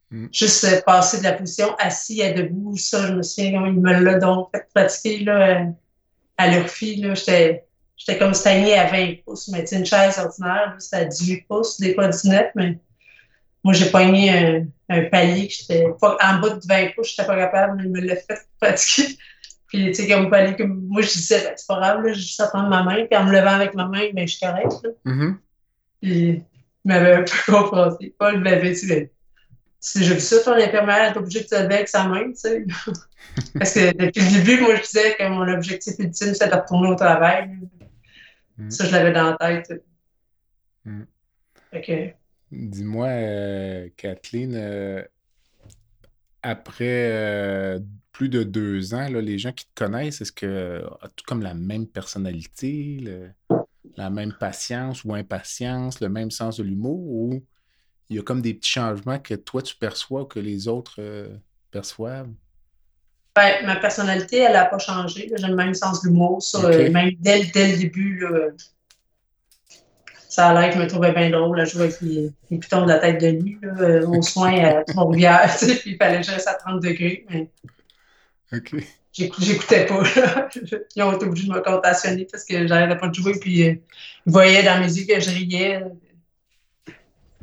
mm. juste passer de la position assis à debout, ça, je me souviens, il me l'a donc fait pratiquer là, à leur fille. J'étais J'étais comme stagné à 20 pouces, mais une chaise ordinaire, c'était à 18 pouces, des fois 19, mais moi, j'ai pogné un, un palier que j'étais pas en bas de 20 pouces, j'étais pas capable, il me l'a fait pratiquer. Puis, tu sais, comme palier, comme moi, je disais, ben, c'est pas grave, là, j'ai juste à prendre ma main, puis en me levant avec ma main, ben, je suis correct. Là. Mm-hmm. Puis, il m'avait un peu confronté. Paul m'avait dit, ben, si j'ai vu ça, ton infirmière est obligée de se lever avec sa main, tu sais. Parce que depuis le début, moi, je disais que mon objectif ultime, c'est de retourner au travail. Mm. Ça, je l'avais dans la tête. Mm. Que, Dis-moi, euh, Kathleen, euh, après euh, plus de deux ans, là, les gens qui te connaissent, est-ce que as-tu comme la même personnalité, le- la même patience ou impatience, le même sens de l'humour, ou il y a comme des petits changements que toi tu perçois ou que les autres perçoivent? Ben, ma personnalité, elle n'a pas changé. J'ai le même sens de l'humour. Ça, Ok. euh, même dès, le- dès le début, là, ça a l'air que je me trouvais bien drôle à jouer avec les, les pitons de la tête de nuit là, euh, aux soins à Trois-Rivières. il fallait reste à 30 degrés. Mais OK. j'écou- j'écoutais pas. là. Ils ont été obligés de me contationner parce que j'arrêtais pas de jouer. Puis euh, ils voyaient dans mes yeux que je riais.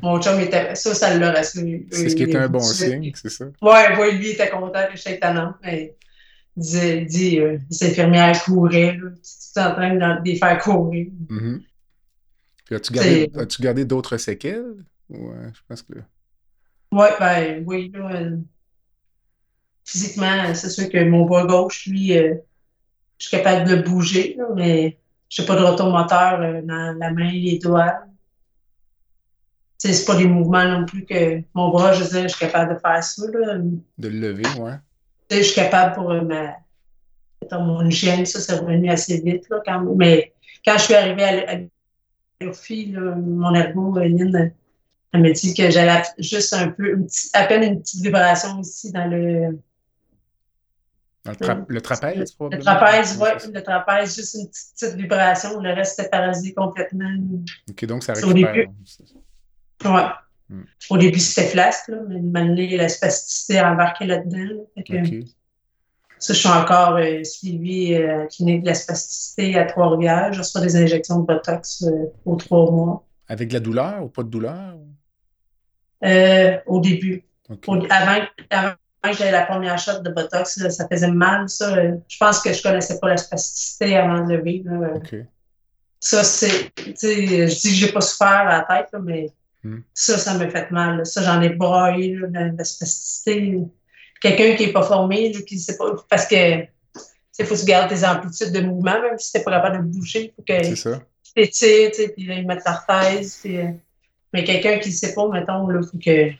Mon chum était. Ça, ça l'a rassuré. C'est ce qui était un bon il- signe, c'est ça? Ouais, ouais, lui il était content que j'étais talent, mais il disait, dit, euh, les infirmières couraient, là, tu es en train de les faire courir. Mhm. Puis as-tu gardé, as-tu gardé d'autres séquelles? Ouais, je pense que. Ouais, ben oui, là, euh, physiquement, c'est sûr que mon bras gauche, lui, euh, je suis capable de bouger, là, mais j'ai pas de retour moteur euh, dans la main, les doigts. C'est pas des mouvements non plus que mon bras, je veux dire, je suis capable de faire ça, là. De le lever, ouais. Je suis capable pour euh, ma. mon hygiène, ça, c'est revenu assez vite, là, quand. Mais quand je suis arrivée à, à là, mon ergo, Lynn, elle m'a dit que j'avais juste un peu, une à peine une petite vibration ici dans le, Dans le, tra- le trapèze, le trapèze, ça. le trapèze, juste une petite, petite vibration. Le reste, c'était paralysé complètement. OK, donc ça récupère. Ouais. Hmm. Au début, c'était flasque, là, mais maintenant, la spasticité a embarqué là-dedans. là. Ça, je suis encore euh, suivie euh, à la clinique de la spasticité à Trois-Rivières. Je reçois des injections de Botox euh, aux trois mois. Avec de la douleur ou pas de douleur? Euh, au début. Au- avant, avant que j'aie la première shot de Botox, là, ça faisait mal. Ça, euh, je pense que je connaissais pas la spasticité avant de le vivre. Ça, c'est. Tu sais, je dis que j'ai pas souffert à la tête, là, mais Hmm. ça, ça me fait mal. là. Ça, j'en ai braillé, là, de la spasticité. Quelqu'un qui est pas formé, là, qui sait pas. Parce que. Il faut que tu gardes tes amplitudes de mouvement, même si t'es pas capable de bouger. Que C'est ça. tu sais, puis là, ils mettent l'orthèse. Puis, euh, mais quelqu'un qui ne sait pas, mettons, il faut que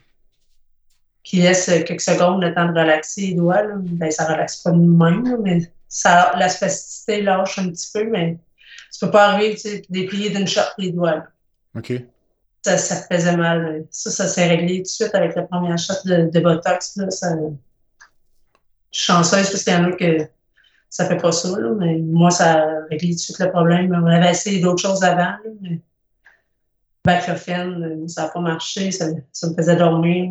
qu'il laisse quelques secondes le temps de relaxer les doigts. Là. Ben, ça ne relaxe pas de même, mais ça, la spasticité lâche un petit peu, mais tu peux pas arriver, tu sais, déplier d'une shot les doigts. là. OK. Ça, ça faisait mal. Ça, ça s'est réglé tout de suite avec la première shot de, Botox. Je suis chanceuse parce qu'il y en a que ça fait pas ça, mais moi, ça a réglé tout de suite le problème. On avait essayé d'autres choses avant, là, mais baclofen, ça n'a pas marché, ça, ça me faisait dormir.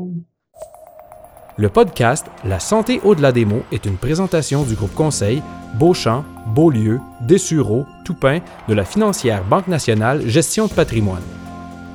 Le podcast La santé au-delà des mots est une présentation du groupe conseil Beauchamp, Beaulieu, Dessureau, Toupin de la financière Banque nationale Gestion de patrimoine.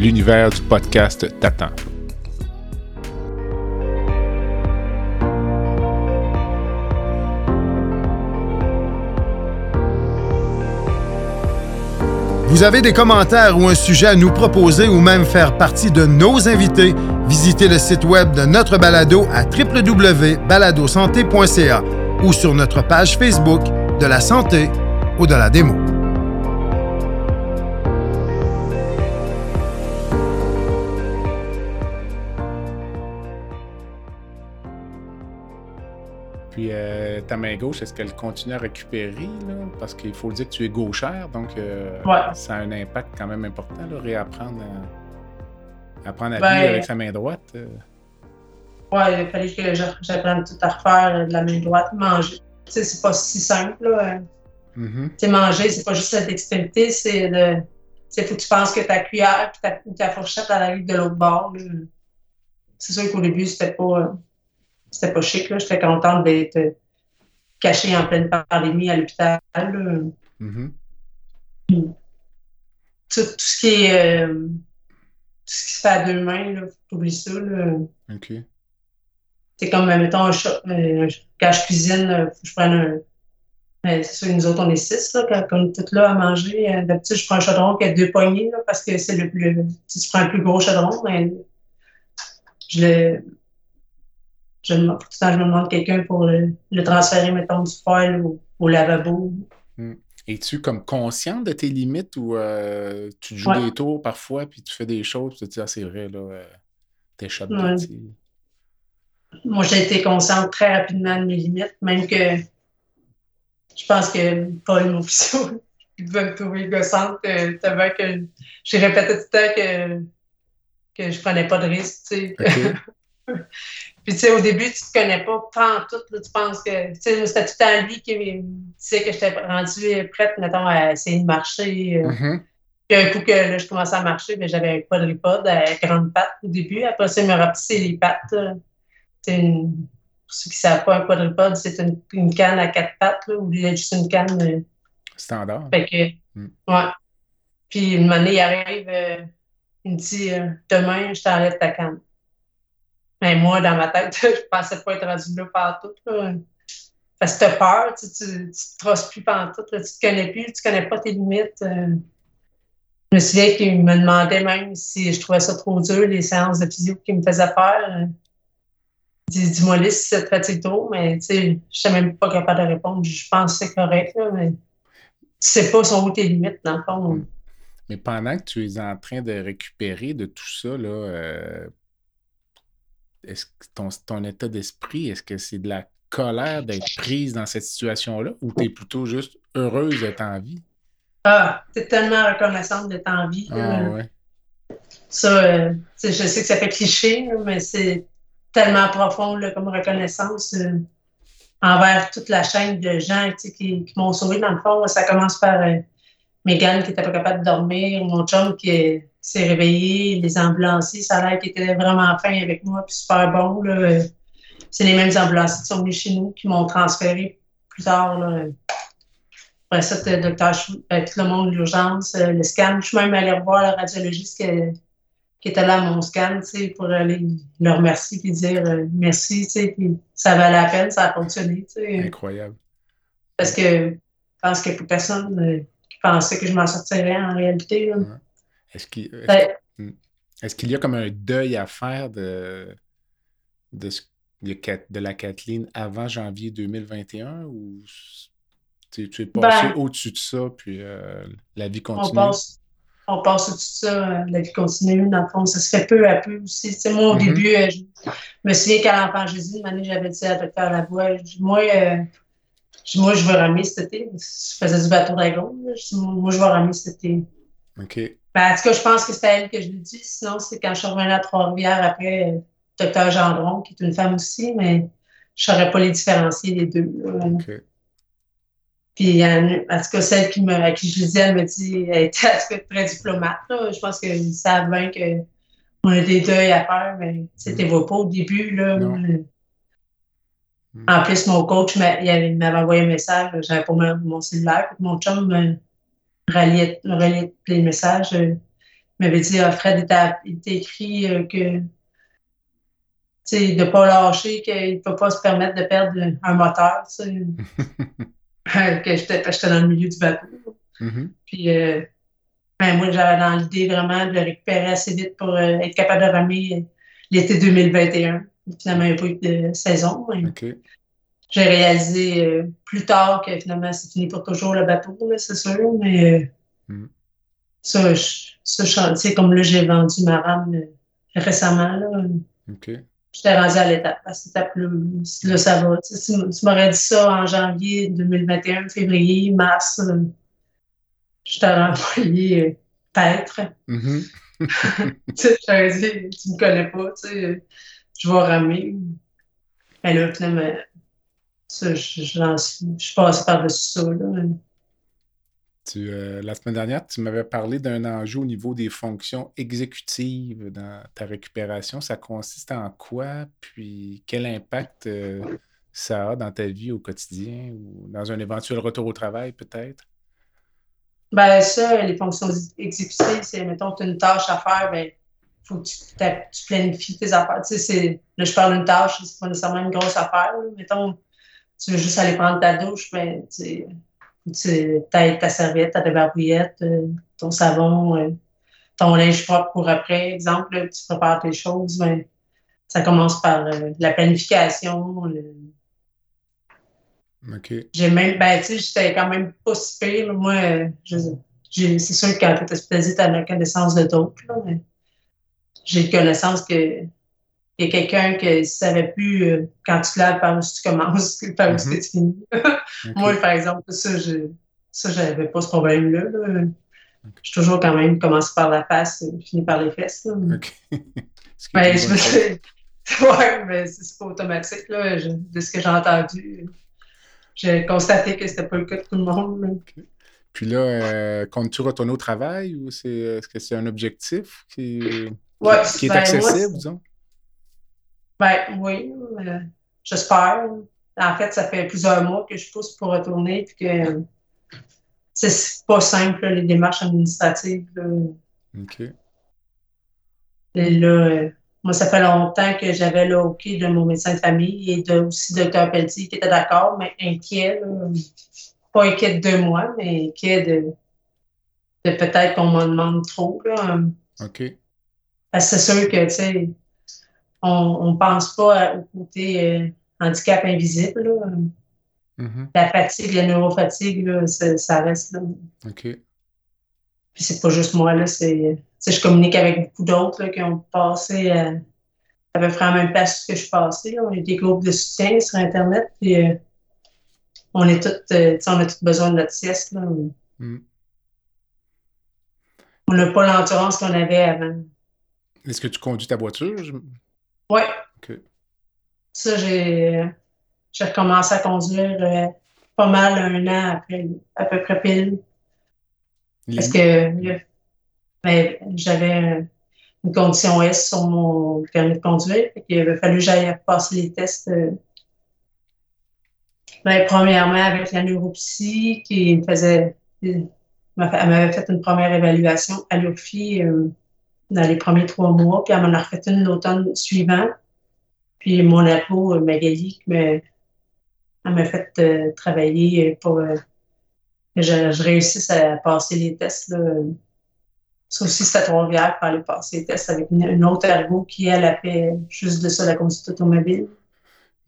L'univers du podcast t'attend. Vous avez des commentaires ou un sujet à nous proposer ou même faire partie de nos invités, visitez le site web de notre balado à www.baladosanté.ca ou sur notre page Facebook de la santé au-delà des mots. Gauche, est-ce qu'elle continue à récupérer? Là? Parce qu'il faut dire que tu es gauchère, donc euh, Ouais. ça a un impact quand même important, là, réapprendre à... Apprendre à ben, vivre avec sa main droite. Euh. Ouais, il fallait que j'apprenne tout à refaire de la main droite, manger. Tu sais, c'est pas si simple, là. Tu sais, manger, c'est pas juste la dextérité, c'est de. Faut que tu penses que ta cuillère et ta, ta, fourchette, à arrive de l'autre bord. C'est sûr qu'au début, c'était pas. C'était pas chic, là. J'étais contente d'être cachée en pleine pandémie à l'hôpital. Mm-hmm. Tout, ce qui est. Euh, tout ce qui se fait à deux mains, là, faut oublier ça, là. OK. C'est comme, mettons, un chat, euh, quand je cuisine, euh, faut que je prenne un. Ben, c'est sûr, nous autres, on est six, là, quand, on est toutes là à manger. D'habitude, je prends un chaudron qui a deux poignées, là, parce que c'est le plus. Si je prends un plus gros chaudron, mais je le je, temps, je me demande quelqu'un pour le, transférer, mettons, du poêle au, lavabo. Hmm. Es-tu comme consciente de tes limites ou euh, tu joues des tours parfois puis tu fais des choses tu te dis, ah, c'est vrai, là, euh, t'es chat Moi, j'ai été consciente très rapidement de mes limites, même que je pense que Paul, mon fils, il devait me trouver gossante, que, que j'ai répété tout le temps que, que je prenais pas de risque, tu sais. Puis, tu sais, au début, tu te connais pas, en tout. tu penses que, tu sais, c'était tout à lui qui tu que j'étais rendue prête, mettons, à essayer de marcher. Euh. Mm-hmm. Puis, un coup que là, je commençais à marcher, mais j'avais un quadripode à grande patte au début. Après ça, il me rapetissé les pattes. C'est une, pour ceux qui ne savent pas, un quadripode, c'est une, une, canne à quatre pattes, là, ou juste une canne. Euh. Standard. Fait que, mm. ouais. Puis, une année, il arrive, euh, il me dit, demain, je t'enlève ta canne. Mais moi, dans ma tête, je pensais pas être rendu là partout. Parce que tu as peur, tu, tu, te trosses plus partout, là, tu te connais plus, tu connais pas tes limites. Euh. Je me souviens qu'il me demandait même si je trouvais ça trop dur, les séances de physio qu'il me faisait faire. Dis-moi là si ça te fatigue trop, mais tu sais, je même pas capable de répondre. Je pense que c'est correct, là, mais tu sais pas sont où tes limites, dans le fond. Mais pendant que tu es en train de récupérer de tout ça, là, euh, est-ce que ton, ton état d'esprit, est-ce que c'est de la colère d'être prise dans cette situation-là ou tu es plutôt juste heureuse d'être en vie? Ah, tu es tellement reconnaissante d'être en vie. Ah, ouais. Ça, euh, je sais que ça fait cliché, mais c'est tellement profond comme reconnaissance euh, envers toute la chaîne de gens qui, qui m'ont sauvé. Dans le fond, ça commence par euh, Megan qui n'était pas capable de dormir, mon chum qui s'est réveillé, les ambulanciers, ça a l'air qu'ils étaient vraiment fins avec moi, puis super bon. C'est les mêmes ambulanciers qui sont venus chez nous, qui m'ont transféré plus tard. Là. Après ça, le docteur avec tout le monde de l'urgence, euh, le scan. Je suis même allée revoir le radiologiste qui, était là à mon scan, pour aller le remercier et dire euh, merci, puis ça valait la peine, ça a fonctionné. Incroyable. Parce que je pense que pour personne euh, pensais que je m'en sortirais en réalité. Est-ce qu'il hmm. est qu'il y a comme un deuil à faire de, de, de, la Kathleen avant janvier 2021 ou tu, es passé ben, au-dessus de ça, puis euh, la vie continue? On passe, on passe au-dessus de ça, la vie continue, dans le fond, ça se fait peu à peu aussi. moi, au mm-hmm. début, euh, je, me souviens qu'à l'enfant Jésus, une année, j'avais dit à docteur Lavoie, moi, euh, moi, je vais ramener cet été. Je faisais du bateau dragon. moi, je vais ramener cet été. OK. Ben, en tout cas, je pense que c'est à elle que je le dis. Sinon, c'est quand je suis revenue à Trois-Rivières après, euh, docteur Gendron, qui est une femme aussi, mais je ne saurais pas les différencier les deux. OK. Puis, en tout cas, celle qui me, à qui je le dis, elle me dit, elle était très diplomate. Je pense qu'ils savent bien qu'on a des deuils à faire, mais c'était mm. pas au début. Là, en plus, mon coach m'avait envoyé un message, j'avais pas mon, cellulaire, mon chum me reliait, les messages. Il m'avait dit ah, Fred, il t'a écrit euh, que de ne pas lâcher, qu'il ne peut pas se permettre de perdre un moteur. que j'étais dans le milieu du bateau. Mm-hmm. Puis euh, ben, moi, j'avais dans l'idée vraiment de récupérer assez vite pour euh, être capable de ramer l'été 2021. Finalement, il n'y a pas eu de saison. J'ai réalisé euh, plus tard que finalement, c'est fini pour toujours le bateau, c'est sûr. Mais euh, mm. ça, ce chantier, comme là, j'ai vendu ma rame euh, récemment. Là, J'étais rendu à l'étape, à cette étape-là, là, ça va. Tu, tu m'aurais dit ça en janvier 2021, février, mars, je t'aurais envoyé peut-être. Mm-hmm. J'aurais dit, tu me connais pas, tu sais, je vais ramer. Mais là, finalement, ça, je, je, je passe par-dessus ça. Là. Tu, euh, la semaine dernière, tu m'avais parlé d'un enjeu au niveau des fonctions exécutives dans ta récupération. Ça consiste en quoi? Puis quel impact euh, ça a dans ta vie au quotidien ou dans un éventuel retour au travail, peut-être? Ben, ça, les fonctions exécutives, c'est, mettons, tu as une tâche à faire, ben, faut que tu, tu, planifies tes affaires. Tu sais, là, je parle d'une tâche, c'est pas nécessairement une grosse affaire. Mettons, tu veux juste aller prendre ta douche, ben, tu tu as ta serviette, ta débarbouillette, euh, ton savon, euh, ton linge propre pour après, exemple, tu prépares tes choses, ben, ça commence par euh, la planification. OK. J'ai même, ben, tu sais, j'étais quand même pas si pire. Moi, c'est sûr que quand tu es hospitalisé, tu as la connaissance de d'autres, mais j'ai connaissance que il y a quelqu'un qui ne savait plus euh, quand tu te laves par où tu commences, par où mm tu finis. Moi, par exemple, ça, je ça, j'avais pas ce problème-là. Là. Je toujours quand même commencé par la face et fini par les fesses. OK. ben, je me suis... ouais, mais c'est pas automatique. Là. de ce que j'ai entendu, j'ai constaté que c'était pas le cas de tout le monde. Puis là, euh, comptes-tu retourner au travail ou c'est, est-ce que c'est un objectif qui, qui, est ben, accessible, disons? Ben oui, euh, j'espère. En fait, ça fait plusieurs mois que je pousse pour retourner, puis que c'est pas simple, les démarches administratives. OK. Et là, moi, ça fait longtemps que j'avais le OK de mon médecin de famille et de, aussi de Dr. Pelletier qui était d'accord, mais inquiet. Pas inquiet de moi, mais inquiet de, de peut-être qu'on m'en demande trop. Là. OK. Parce que c'est sûr que, tu sais, on ne pense pas au côté euh, handicap invisible. Là. Mm-hmm. La fatigue, la neurofatigue, là, ça, reste là. OK. Puis c'est pas juste moi, là, c'est. Je communique avec beaucoup d'autres qui ont passé à, à peu près la même place que je suis passée. On a des groupes de soutien sur Internet, puis euh, on, est toutes, euh, on a tous besoin de notre sieste. Là. Mm. On n'a pas l'endurance qu'on avait avant. Est-ce que tu conduis ta voiture? Oui. Ça, j'ai, recommencé à conduire euh, pas mal un an après, à peu près pile. Parce que ben, j'avais une condition S sur mon permis de conduire. Il avait fallu que j'aille passer les tests. Euh, ben, premièrement, avec la neuropsy, qui me faisait. Elle m'avait fait une première évaluation à l'URFI dans les premiers trois mois, puis elle m'en a refait une l'automne suivant. Puis mon apo, euh, Magali, elle m'a fait euh, travailler pour euh, que je, réussisse à passer les tests. Là. Ça aussi, c'était trop rivières pour aller passer les tests avec une, autre ergo qui, elle, a fait juste de ça, la conduite automobile.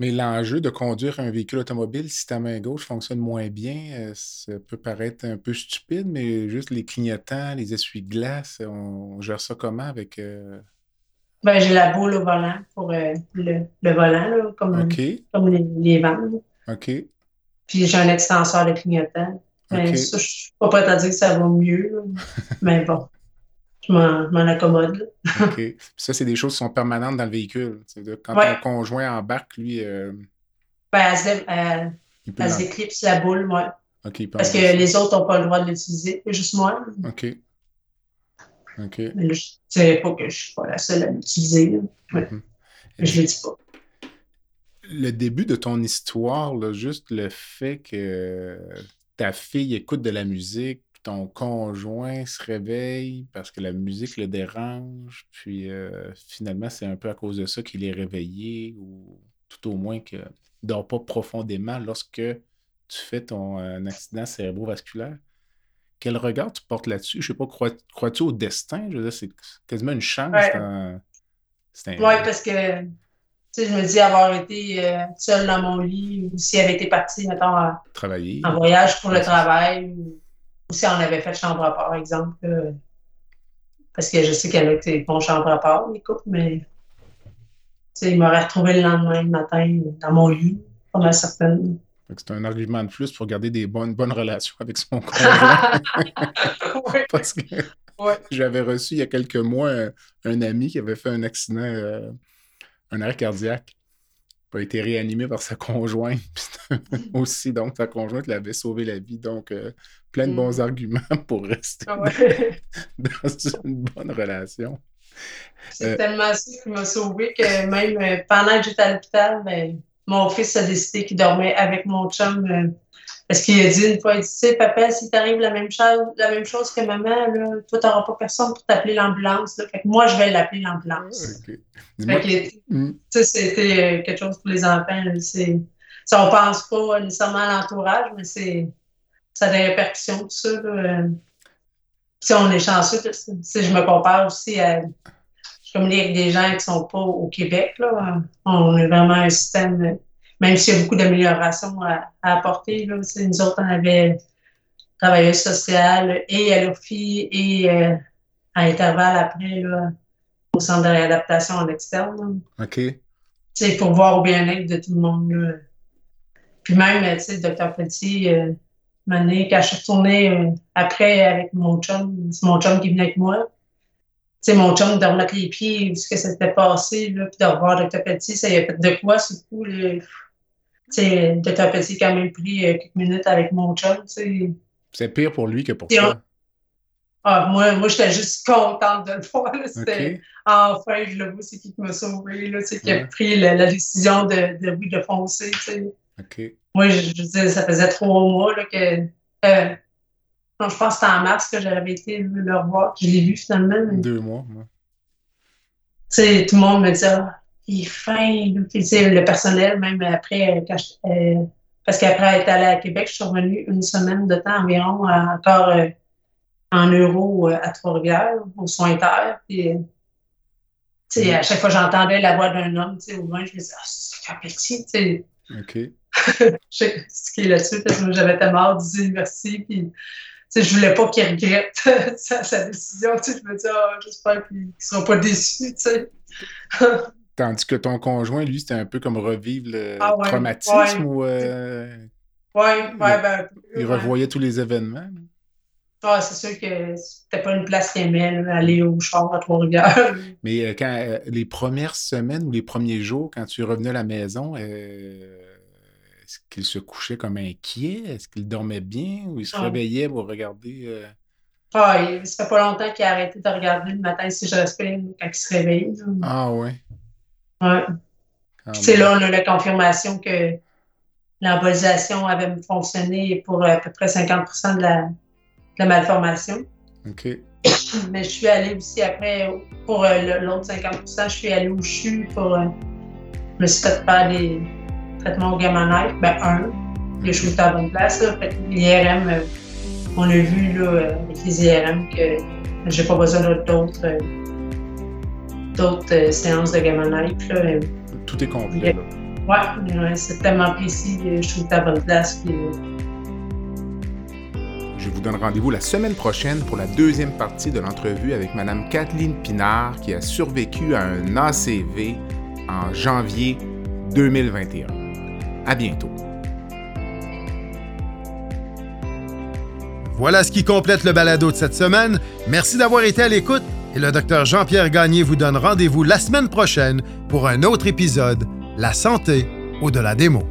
Mais l'enjeu de conduire un véhicule automobile, si ta main gauche fonctionne moins bien, euh, ça peut paraître un peu stupide, mais juste les clignotants, les essuie-glaces, on gère ça comment avec. Euh? Ben, j'ai la boule au volant pour euh, le, volant, comme, comme les, les vannes. OK. Puis j'ai un extenseur de clignotant. Ben, je ne suis pas prête à dire que ça va mieux, mais bon je m'en accommode. OK. ça, c'est des choses qui sont permanentes dans le véhicule. Quand ton conjoint embarque, lui. Euh... Ben, elle, elle, éclipse la boule, moi. Parce que les autres n'ont pas le droit de l'utiliser, juste moi. OK. OK. Mais là, je ne pas que je ne suis pas la seule à l'utiliser. Mm-hmm. Je ne le dis pas. Le début de ton histoire, là, juste le fait que ta fille écoute de la musique, ton conjoint se réveille parce que la musique le dérange, puis euh, finalement, c'est un peu à cause de ça qu'il est réveillé, ou tout au moins qu'il ne dort pas profondément lorsque tu fais ton euh, accident cérébrovasculaire. Quel regard tu portes là-dessus? Je sais pas, crois-tu au destin? Je veux dire, c'est quasiment une chance. Oui, parce que je me dis avoir été euh, seule dans mon lit ou si elle avait été partie, mettons, Travailler. en voyage pour le travail si on avait fait chambre à part, par exemple. parce que je sais qu'elle a été bon chambre à part, écoute, mais il m'aurait retrouvé le lendemain matin dans mon lit, pas mal certaine. C'est un argument de plus pour garder des bonnes, bonnes relations avec son conjoint. Parce que J'avais reçu il y a quelques mois un, ami qui avait fait un accident, euh, un arrêt cardiaque. Il a été réanimé par sa conjointe. aussi, donc, sa conjointe l'avait sauvé la vie. Donc, euh, plein de bons mm. arguments pour rester ah dans une bonne relation. C'est tellement ça qui m'a sauvé que même pendant que j'étais à l'hôpital, ben, mon fils a décidé qu'il dormait avec mon chum parce qu'il a dit une fois, il dit, tu sais, papa, si t'arrive la même chose, la même chose que maman, là, toi, t'auras pas personne pour t'appeler l'ambulance. Fait que moi, je vais l'appeler l'ambulance. Ah, hmm. c'était quelque chose pour les enfants. C'est, ça, on pense pas nécessairement à l'entourage, mais c'est, ça a des répercussions, tout ça. Si on est chanceux, si je me compare aussi à, je comme avec des gens qui sont pas au Québec, là, on est vraiment un système même s'il y a beaucoup d'améliorations à, apporter. Là, nous autres, on avait travailleuse sociale et à l'OFI et euh, à intervalle après là, au centre de réadaptation en externe. OK. C'est pour voir au bien-être de tout le monde. Puis même, tu sais, le docteur Petit, euh, quand je suis retournée euh, après avec mon chum, c'est mon chum qui venait avec moi. Tu sais, mon chum de remettre les pieds, ce que s'était passé, là, puis de revoir docteur Petit, ça y a fait de quoi, ce coup, sais, de taper quand même pris euh, quelques minutes avec mon chum, C'est pire pour lui que pour toi. Ah, moi, moi j'étais juste contente de le voir. C'était enfin, je le vois, c'est qui m'a sauvé, là, qui a pris la, décision de, de, de foncer. Moi, je, je disais, ça faisait trois mois là, que. Euh, je pense que c'était en mars que j'avais été le revoir. Je l'ai vu finalement. Deux mois, moi. Tout le monde me disait ah, il est fin. le personnel, même après, euh, parce qu'après être allé à Québec, je suis revenue une semaine de temps environ, encore euh, en euros euh, à Trois-Rivières, aux soins terre. Puis, mm. à chaque fois que j'entendais la voix d'un homme, au moins, je me disais, ah, c'est petit, tu sais. OK. je sais ce qui est là-dessus, parce que j'avais tellement hâte de merci. Puis, je voulais pas qu'il regrette sa, décision. Je me disais, oh, j'espère qu'il ne sera pas déçu. Tandis que ton conjoint, lui, c'était un peu comme revivre le ah traumatisme ou. Euh, ouais, ben, il revoyait tous les événements. Ah, c'est sûr que c'était pas une place qu'il aimait, aller au char à Trois-Rivières. Mais euh, quand euh, les premières semaines ou les premiers jours, quand tu revenais à la maison, est-ce qu'il se couchait comme inquiet? Est-ce qu'il dormait bien? Ou il se ah. réveillait pour regarder? Ah, ça fait pas longtemps qu'il a arrêté de regarder le matin si je respecte quand il se réveille. Ah ouais. Ouais. C'est là, on a la confirmation que l'embolisation avait fonctionné pour à peu près 50% de la, malformation. OK. Mais je suis allée aussi après, pour euh, l'autre 50% je suis allée au CHU pour. Euh, je me suis fait faire des traitements au gamma Ben, un, les choses étaient à bonne place. L'IRM, euh, on a vu là, avec les IRM que j'ai pas besoin d'autres d'autres euh, séances de gamma knife. Euh, Tout est complet. Oui, c'est tellement précis. Je trouve ta bonne place. Euh, je vous donne rendez-vous la semaine prochaine pour la deuxième partie de l'entrevue avec Mme Kathleen Pinard qui a survécu à un ACV en janvier 2021. À bientôt. Voilà ce qui complète le balado de cette semaine. Merci d'avoir été à l'écoute et le docteur Jean-Pierre Gagné vous donne rendez-vous la semaine prochaine pour un autre épisode La santé au-delà des mots.